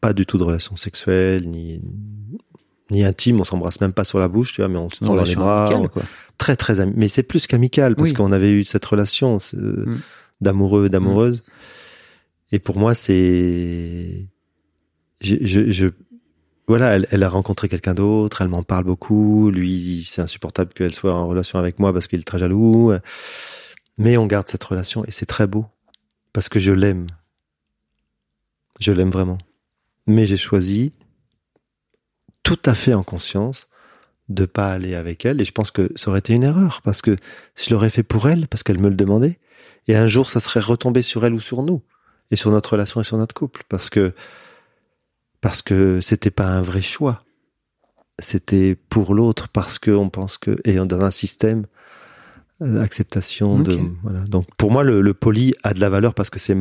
Speaker 1: pas du tout de relation sexuelle, ni, ni intime. On s'embrasse même pas sur la bouche, tu vois, mais on se tend dans les bras.
Speaker 7: amicale,
Speaker 1: on-
Speaker 7: quoi.
Speaker 1: très très ami- mais c'est plus qu'amical parce
Speaker 7: Oui.
Speaker 1: qu'on avait eu cette relation
Speaker 7: Mm.
Speaker 1: d'amoureux d'amoureuse et pour moi c'est je, je, je- voilà elle, elle a rencontré quelqu'un d'autre elle m'en parle beaucoup lui c'est insupportable qu'elle soit en relation avec moi parce qu'il est très jaloux mais on garde cette relation et c'est très beau parce que je l'aime je l'aime vraiment mais j'ai choisi tout à fait en conscience de pas aller avec elle. Et je pense que ça aurait été une erreur parce que je l'aurais fait pour elle parce qu'elle me le demandait. Et un jour ça serait retombé sur elle ou sur nous et sur notre relation et sur notre couple parce que parce que c'était pas un vrai choix. C'était pour l'autre parce que on pense que et dans un système d'acceptation de voilà. Donc pour moi le, le poli a de la valeur parce que c'est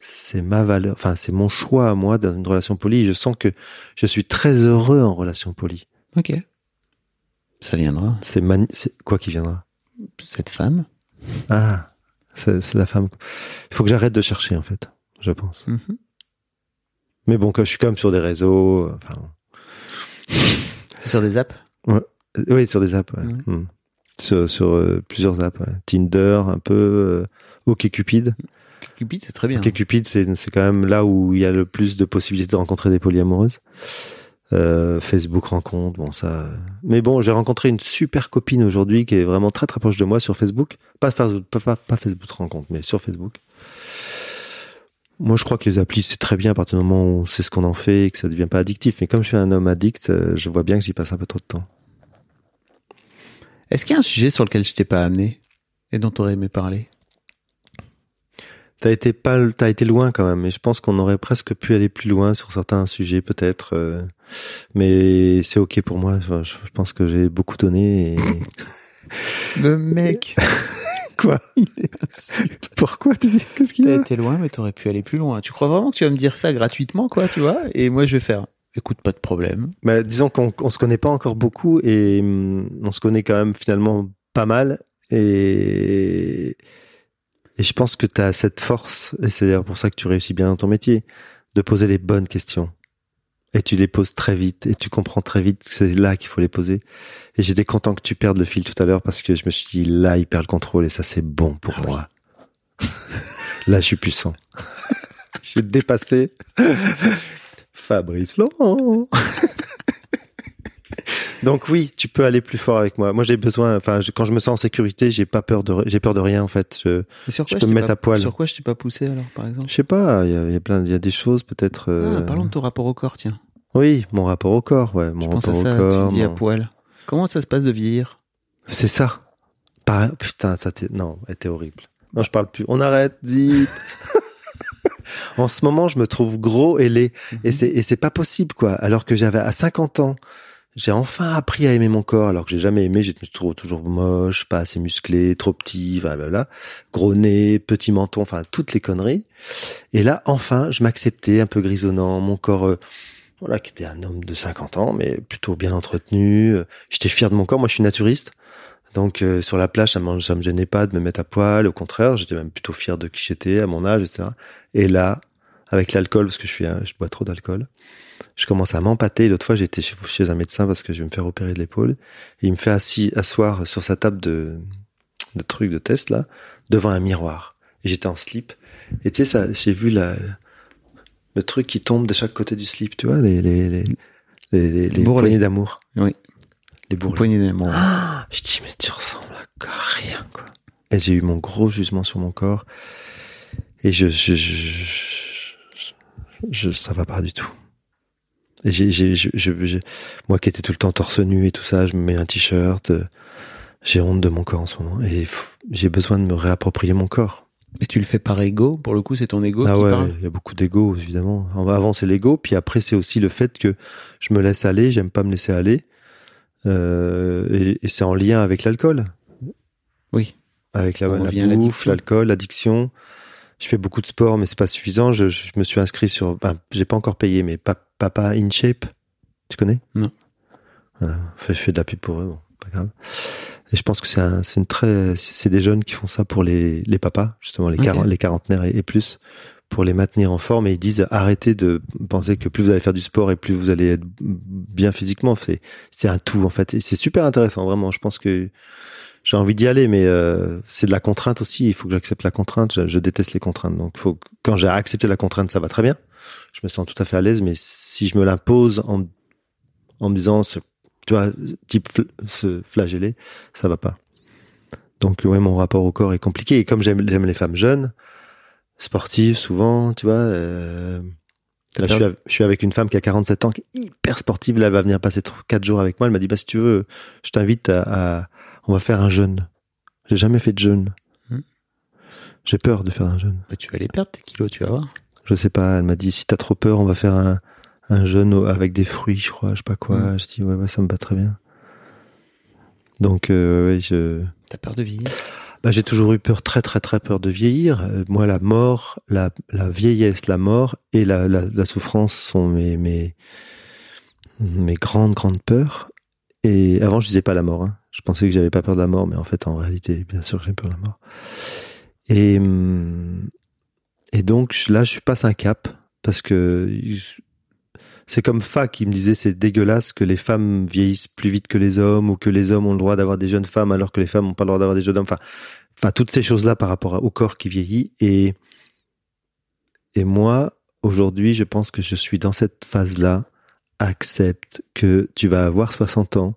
Speaker 1: c'est ma valeur enfin c'est mon choix à moi dans une relation polie je sens que je suis très heureux en relation polie
Speaker 7: Ok. Ça viendra.
Speaker 1: c'est mani- c'est quoi qui viendra?
Speaker 7: Cette femme.
Speaker 1: Ah, c'est c'est la femme. Il faut que j'arrête de chercher, en fait, je pense.
Speaker 7: Mhm.
Speaker 1: Mais bon, comme je suis quand même sur des réseaux, enfin,
Speaker 7: C'est sur des apps?
Speaker 1: euh, oui, sur des apps, ouais.
Speaker 7: Ouais.
Speaker 1: Hmm. Sur, sur, euh, plusieurs apps, ouais. Tinder, un peu, euh, OkCupid.
Speaker 7: Cupid, c'est très bien.
Speaker 1: OkCupid, c'est c'est quand même là où il y a le plus de possibilités de rencontrer des polyamoureuses. Euh, Facebook rencontre, bon ça. Mais bon, j'ai rencontré une super copine aujourd'hui qui est vraiment très très proche de moi sur Facebook. Pas Facebook, pas, pas, pas Facebook rencontre, mais sur Facebook. Moi, je crois que les applis c'est très bien à partir du moment où on sait ce qu'on en fait et que ça devient pas addictif. Mais comme je suis un homme addict, euh, je vois bien que j'y passe un peu trop de temps.
Speaker 7: Est-ce qu'il y a un sujet sur lequel je t'ai pas amené et dont tu aurais aimé parler?
Speaker 1: T'as été pas, t'as été loin quand même, mais je pense qu'on aurait presque pu aller plus loin sur certains sujets peut-être. euh, mais c'est ok pour moi. Je, je pense que j'ai beaucoup donné. Et...
Speaker 7: Le mec
Speaker 1: Quoi? Pourquoi Qu'est-ce qu'il y
Speaker 7: T'as
Speaker 1: a
Speaker 7: été loin, mais t'aurais pu aller plus loin. Tu crois vraiment que tu vas me dire ça gratuitement, quoi, tu vois? Et moi, je vais faire. Écoute, pas de problème.
Speaker 1: bah, Disons qu'on on se connaît pas encore beaucoup et hum, on se connaît quand même finalement pas mal. Et, et je pense que tu as cette force, et c'est d'ailleurs pour ça que tu réussis bien dans ton métier, de poser les bonnes questions. Et tu les poses très vite, et tu comprends très vite que c'est là qu'il faut les poser. Et j'étais content que tu perdes le fil tout à l'heure parce que je me suis dit, là, il perd le contrôle et ça, c'est bon pour
Speaker 7: Ah oui.
Speaker 1: moi. là, je suis puissant. J'ai dépassé Fabrice Florent. Donc oui, tu peux aller plus fort avec moi. Moi, j'ai besoin. Enfin, je- quand je me sens en sécurité, j'ai pas peur de. J'ai peur de rien en fait. Je, peux me mettre
Speaker 7: pas-
Speaker 1: à poil.
Speaker 7: Sur quoi je t'ai pas poussé alors, par exemple?
Speaker 1: Je sais pas. Il y a, il y a plein. Il y a des choses peut-être. euh,
Speaker 7: Ah, parlons de ton rapport au corps, tiens.
Speaker 1: Oui, mon rapport au corps. Ouais, mon
Speaker 7: je pense
Speaker 1: rapport
Speaker 7: à ça,
Speaker 1: au corps.
Speaker 7: tu dis à poil. Comment ça se passe de vieillir?
Speaker 1: C'est ça. Putain, ça t'est... Non, était horrible. Non, je parle plus. On arrête, dis. en ce moment, je me trouve gros et laid. Et c'est, et c'est pas possible, quoi. Alors que j'avais à 50 ans, j'ai enfin appris à aimer mon corps, alors que j'ai jamais aimé. J'étais toujours, toujours moche, pas assez musclé, trop petit, voilà, Gros nez, petit menton, enfin, toutes les conneries. Et là, enfin, je m'acceptais un peu grisonnant, mon corps, euh, voilà, qui était un homme de 50 ans, mais plutôt bien entretenu. Euh, J'étais fier de mon corps. Moi, je suis naturiste. Donc euh, sur la plage, ça me, ça me gênait pas de me mettre à poil. Au contraire, j'étais même plutôt fier de qui j'étais à mon âge, etc. Et là, avec l'alcool, parce que je suis, un- je bois trop d'alcool, je commence à m'empâter. L'autre fois, j'étais chez, chez un médecin parce que je vais me faire opérer de l'épaule. Il me fait assis, asseoir sur sa table de, de trucs de test là, devant un miroir. Et j'étais en slip. Et tu sais, ça, j'ai vu la, le truc qui tombe de chaque côté du slip, tu vois, les, les, les, les, les, poignées d'amour.
Speaker 7: Oui.
Speaker 1: Les
Speaker 7: poignet d'amour.
Speaker 1: Ah, je dis, mais tu ressembles à rien, quoi. Et j'ai eu mon gros jugement sur mon corps. Et je, je, je, je, je- ça va pas du tout. Et j'ai, j'ai, je, moi qui étais tout le temps torse nu et tout ça, je me mets un t-shirt, euh, J'ai honte de mon corps en ce moment et j'ai besoin de me réapproprier mon corps.
Speaker 7: Mais tu le fais par ego, pour le coup, c'est ton ego
Speaker 1: ah
Speaker 7: qui
Speaker 1: ouais,
Speaker 7: parle.
Speaker 1: il y a beaucoup d'ego évidemment. Avant c'est l'ego, puis après c'est aussi le fait que je me laisse aller, j'aime pas me laisser aller, Euh, et, et c'est en lien avec l'alcool,
Speaker 7: Oui.
Speaker 1: avec la, la bouffe, l'alcool, l'addiction. Je fais beaucoup de sport, mais c'est pas suffisant. Je, je me suis inscrit sur, enfin, j'ai pas encore payé, mais Pa- Papa In Shape, tu connais?
Speaker 7: Non.
Speaker 1: Voilà, Enfin, je fais de la pub pour eux, bon, pas grave. Et je pense que c'est un, une très, c'est des jeunes qui font ça pour les, les papas, justement, les,
Speaker 7: Ok.
Speaker 1: quaran- les quarantenaires et, et plus, pour les maintenir en forme. Et ils disent arrêtez de penser que plus vous allez faire du sport et plus vous allez être bien physiquement. C'est, c'est un tout, en fait. Et c'est super intéressant, vraiment. Je pense que j'ai envie d'y aller, mais euh, c'est de la contrainte aussi. Il faut que j'accepte la contrainte. Je, déteste les contraintes. Donc, quand j'ai accepté la contrainte, ça va très bien. Je me sens tout à fait à l'aise. Mais si je me l'impose en, en me disant, tu vois, type fl- se flageller, ça va pas. Donc, ouais, mon rapport au corps est compliqué. Et comme j'aime, les femmes jeunes, sportives, souvent, tu vois, euh, Là, je, suis, avec une femme qui a 47 ans, qui est hyper sportive. Là, elle va venir passer 4 jours avec moi. Elle m'a dit, bah, si tu veux, je t'invite à- on va faire un jeûne. J'ai jamais fait de jeûne.
Speaker 7: Hmm.
Speaker 1: J'ai peur de faire un jeûne.
Speaker 7: Bah, tu vas les perdre, tes kilos, tu vas voir.
Speaker 1: Je sais pas. Elle m'a dit, si t'as trop peur, on va faire un, un jeûne avec des fruits, je crois, je sais pas quoi.
Speaker 7: Hmm.
Speaker 1: Je dis, ouais, ouais, ça me va très bien. Donc, euh, ouais, je,
Speaker 7: T'as peur de vieillir?
Speaker 1: bah, j'ai toujours eu peur, très très très peur de vieillir. Euh, Moi, la mort, la, la vieillesse, la mort et la, la, la souffrance sont mes, mes, mes grandes grandes peurs. Et avant, je disais pas la mort. Hein. Je pensais que j'avais pas peur de la mort, mais en fait, en réalité, bien sûr, que j'ai peur de la mort. Et hum, et donc là, je passe un cap parce que c'est comme Fa qui me disait c'est dégueulasse que les femmes vieillissent plus vite que les hommes ou que les hommes ont le droit d'avoir des jeunes femmes alors que les femmes n'ont pas le droit d'avoir des jeunes hommes. Enfin, enfin toutes ces choses là par rapport au corps qui vieillit et et moi aujourd'hui je pense que je suis dans cette phase là accepte que tu vas avoir 60 ans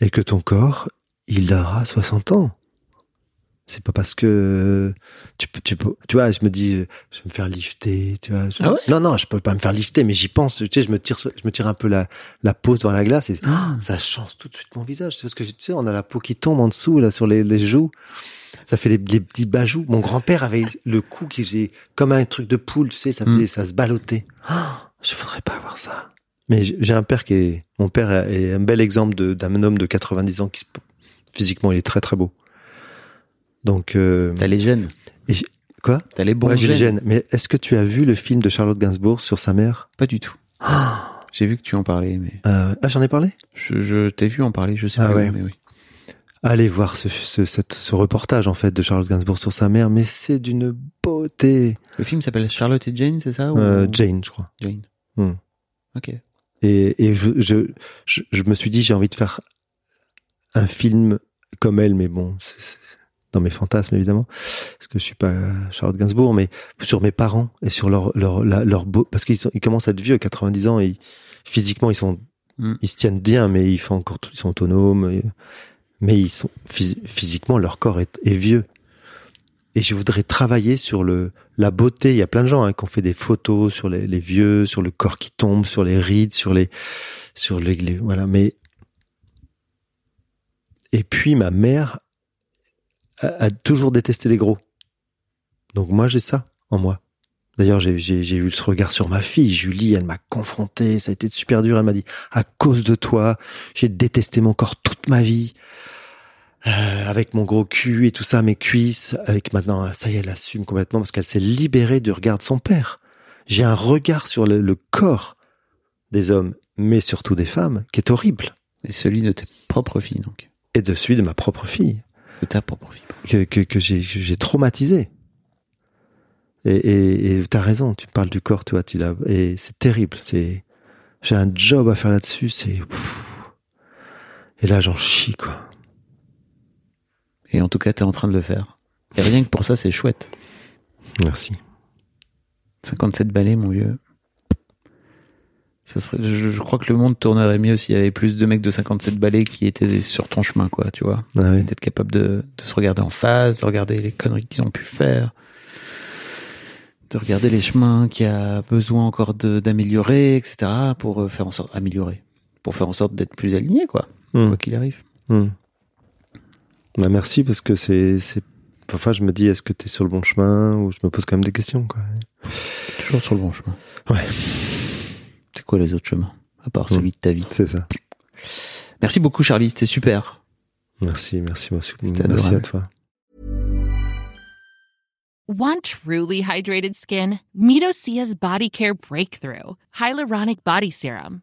Speaker 1: et que ton corps il aura 60 ans c'est pas parce que tu peux tu peux tu vois je me dis je vais me faire lifter tu vois je-
Speaker 7: Ah ouais?
Speaker 1: Non non je peux pas me faire lifter mais j'y pense tu sais je me tire je me tire un peu la la pose dans la glace et
Speaker 7: Ah.
Speaker 1: ça change tout de suite mon visage. C'est parce que tu sais, on a la peau qui tombe en dessous, là, sur les, les joues. Ça fait les, les petits bajoux. Mon grand-père avait le cou qui faisait comme un truc de poule, tu sais, ça faisait,
Speaker 7: Mm.
Speaker 1: ça se ballottait. Ah, je voudrais pas avoir ça. Mais j'ai un père qui est, mon père est un bel exemple d'un homme de 90 ans qui, physiquement, il est très très beau. Donc, euh,
Speaker 7: T'as les gènes.
Speaker 1: quoi?
Speaker 7: T'as les bons
Speaker 1: ouais, les
Speaker 7: gènes.
Speaker 1: gènes. Mais est-ce que tu as vu le film de Charlotte Gainsbourg sur sa mère?
Speaker 7: Pas du tout. J'ai vu que tu en parlais, mais
Speaker 1: Euh, ah, j'en ai parlé?
Speaker 7: je, je t'ai vu en parler, je sais
Speaker 1: Ah
Speaker 7: pas.
Speaker 1: ouais.
Speaker 7: où, mais oui.
Speaker 1: Allez voir ce, ce, cette- ce reportage en fait de Charlotte Gainsbourg sur sa mère, mais c'est d'une beauté.
Speaker 7: Le film s'appelle Charlotte et Jane, c'est ça ou-
Speaker 1: Euh, Jane, je crois.
Speaker 7: Jane.
Speaker 1: Hmm.
Speaker 7: Ok.
Speaker 1: Et, et je, je, je, je me suis dit j'ai envie de faire un film comme elle, mais bon, c'est dans mes fantasmes évidemment, parce que je suis pas Charlotte Gainsbourg, mais sur mes parents et sur leur leur leur beau, parce qu'ils ils commencent à être vieux, 90 ans, et physiquement ils sont
Speaker 7: Hmm.
Speaker 1: ils se tiennent bien, mais ils font encore ils sont autonomes, et- mais ils sont phys- physiquement leur corps est, est vieux. Et je voudrais travailler sur le la beauté. Il y a plein de gens hein, qui ont fait des photos sur les, vieux, sur le corps qui tombe, sur les rides, sur les sur les, voilà. Mais et puis ma mère a, a toujours détesté les gros. Donc moi j'ai ça en moi. D'ailleurs j'ai eu ce regard sur ma fille Julie. Elle m'a confronté. Ça a été super dur. Elle m'a dit à cause de toi j'ai détesté mon corps toute ma vie. Euh, avec mon gros cul et tout ça, mes cuisses, avec maintenant, ça y est, elle assume complètement parce qu'elle s'est libérée du regard de son père. J'ai un regard sur le, le corps des hommes, mais surtout des femmes, qui est horrible.
Speaker 7: Et celui de tes propres filles, donc.
Speaker 1: Et de celui de ma propre fille,
Speaker 7: De ta propre fille.
Speaker 1: que, que, que j'ai, traumatisé. Et, et, et t'as raison, tu parles du corps, tu vois, tu l'as, et c'est terrible. C'est, j'ai un job à faire là-dessus, c'est, et là j'en chie, quoi.
Speaker 7: Et en tout cas, t'es en train de le faire. Et rien que pour ça, c'est chouette.
Speaker 1: Merci.
Speaker 7: 57 balais, mon vieux. Ça serait, je, je crois que le monde tournerait mieux s'il y avait plus de mecs de 57 balais qui étaient sur ton chemin, quoi, tu vois.
Speaker 1: Ah oui.
Speaker 7: D'être capable de, de se regarder en face, de regarder les conneries qu'ils ont pu faire, de regarder les chemins qu'il y a besoin encore d'améliorer, etc., pour euh, faire en sorte, améliorer, pour faire en sorte d'être plus aligné, quoi,
Speaker 1: Hmm.
Speaker 7: quoi qu'il arrive.
Speaker 1: Hmm. Bah, merci parce que c'est, c'est, parfois je me dis est-ce que tu es sur le bon chemin ou je me pose quand même des questions, quoi.
Speaker 7: Toujours sur le bon chemin.
Speaker 1: Ouais.
Speaker 7: C'est quoi les autres chemins À part celui de ta vie?
Speaker 1: C'est ça.
Speaker 7: Merci beaucoup, Charlie. C'était super.
Speaker 1: Merci, merci, merci,
Speaker 7: C'était
Speaker 1: merci à toi.
Speaker 8: Want truly hydrated skin? Medocia's Body Care Breakthrough Hyaluronic Body Serum.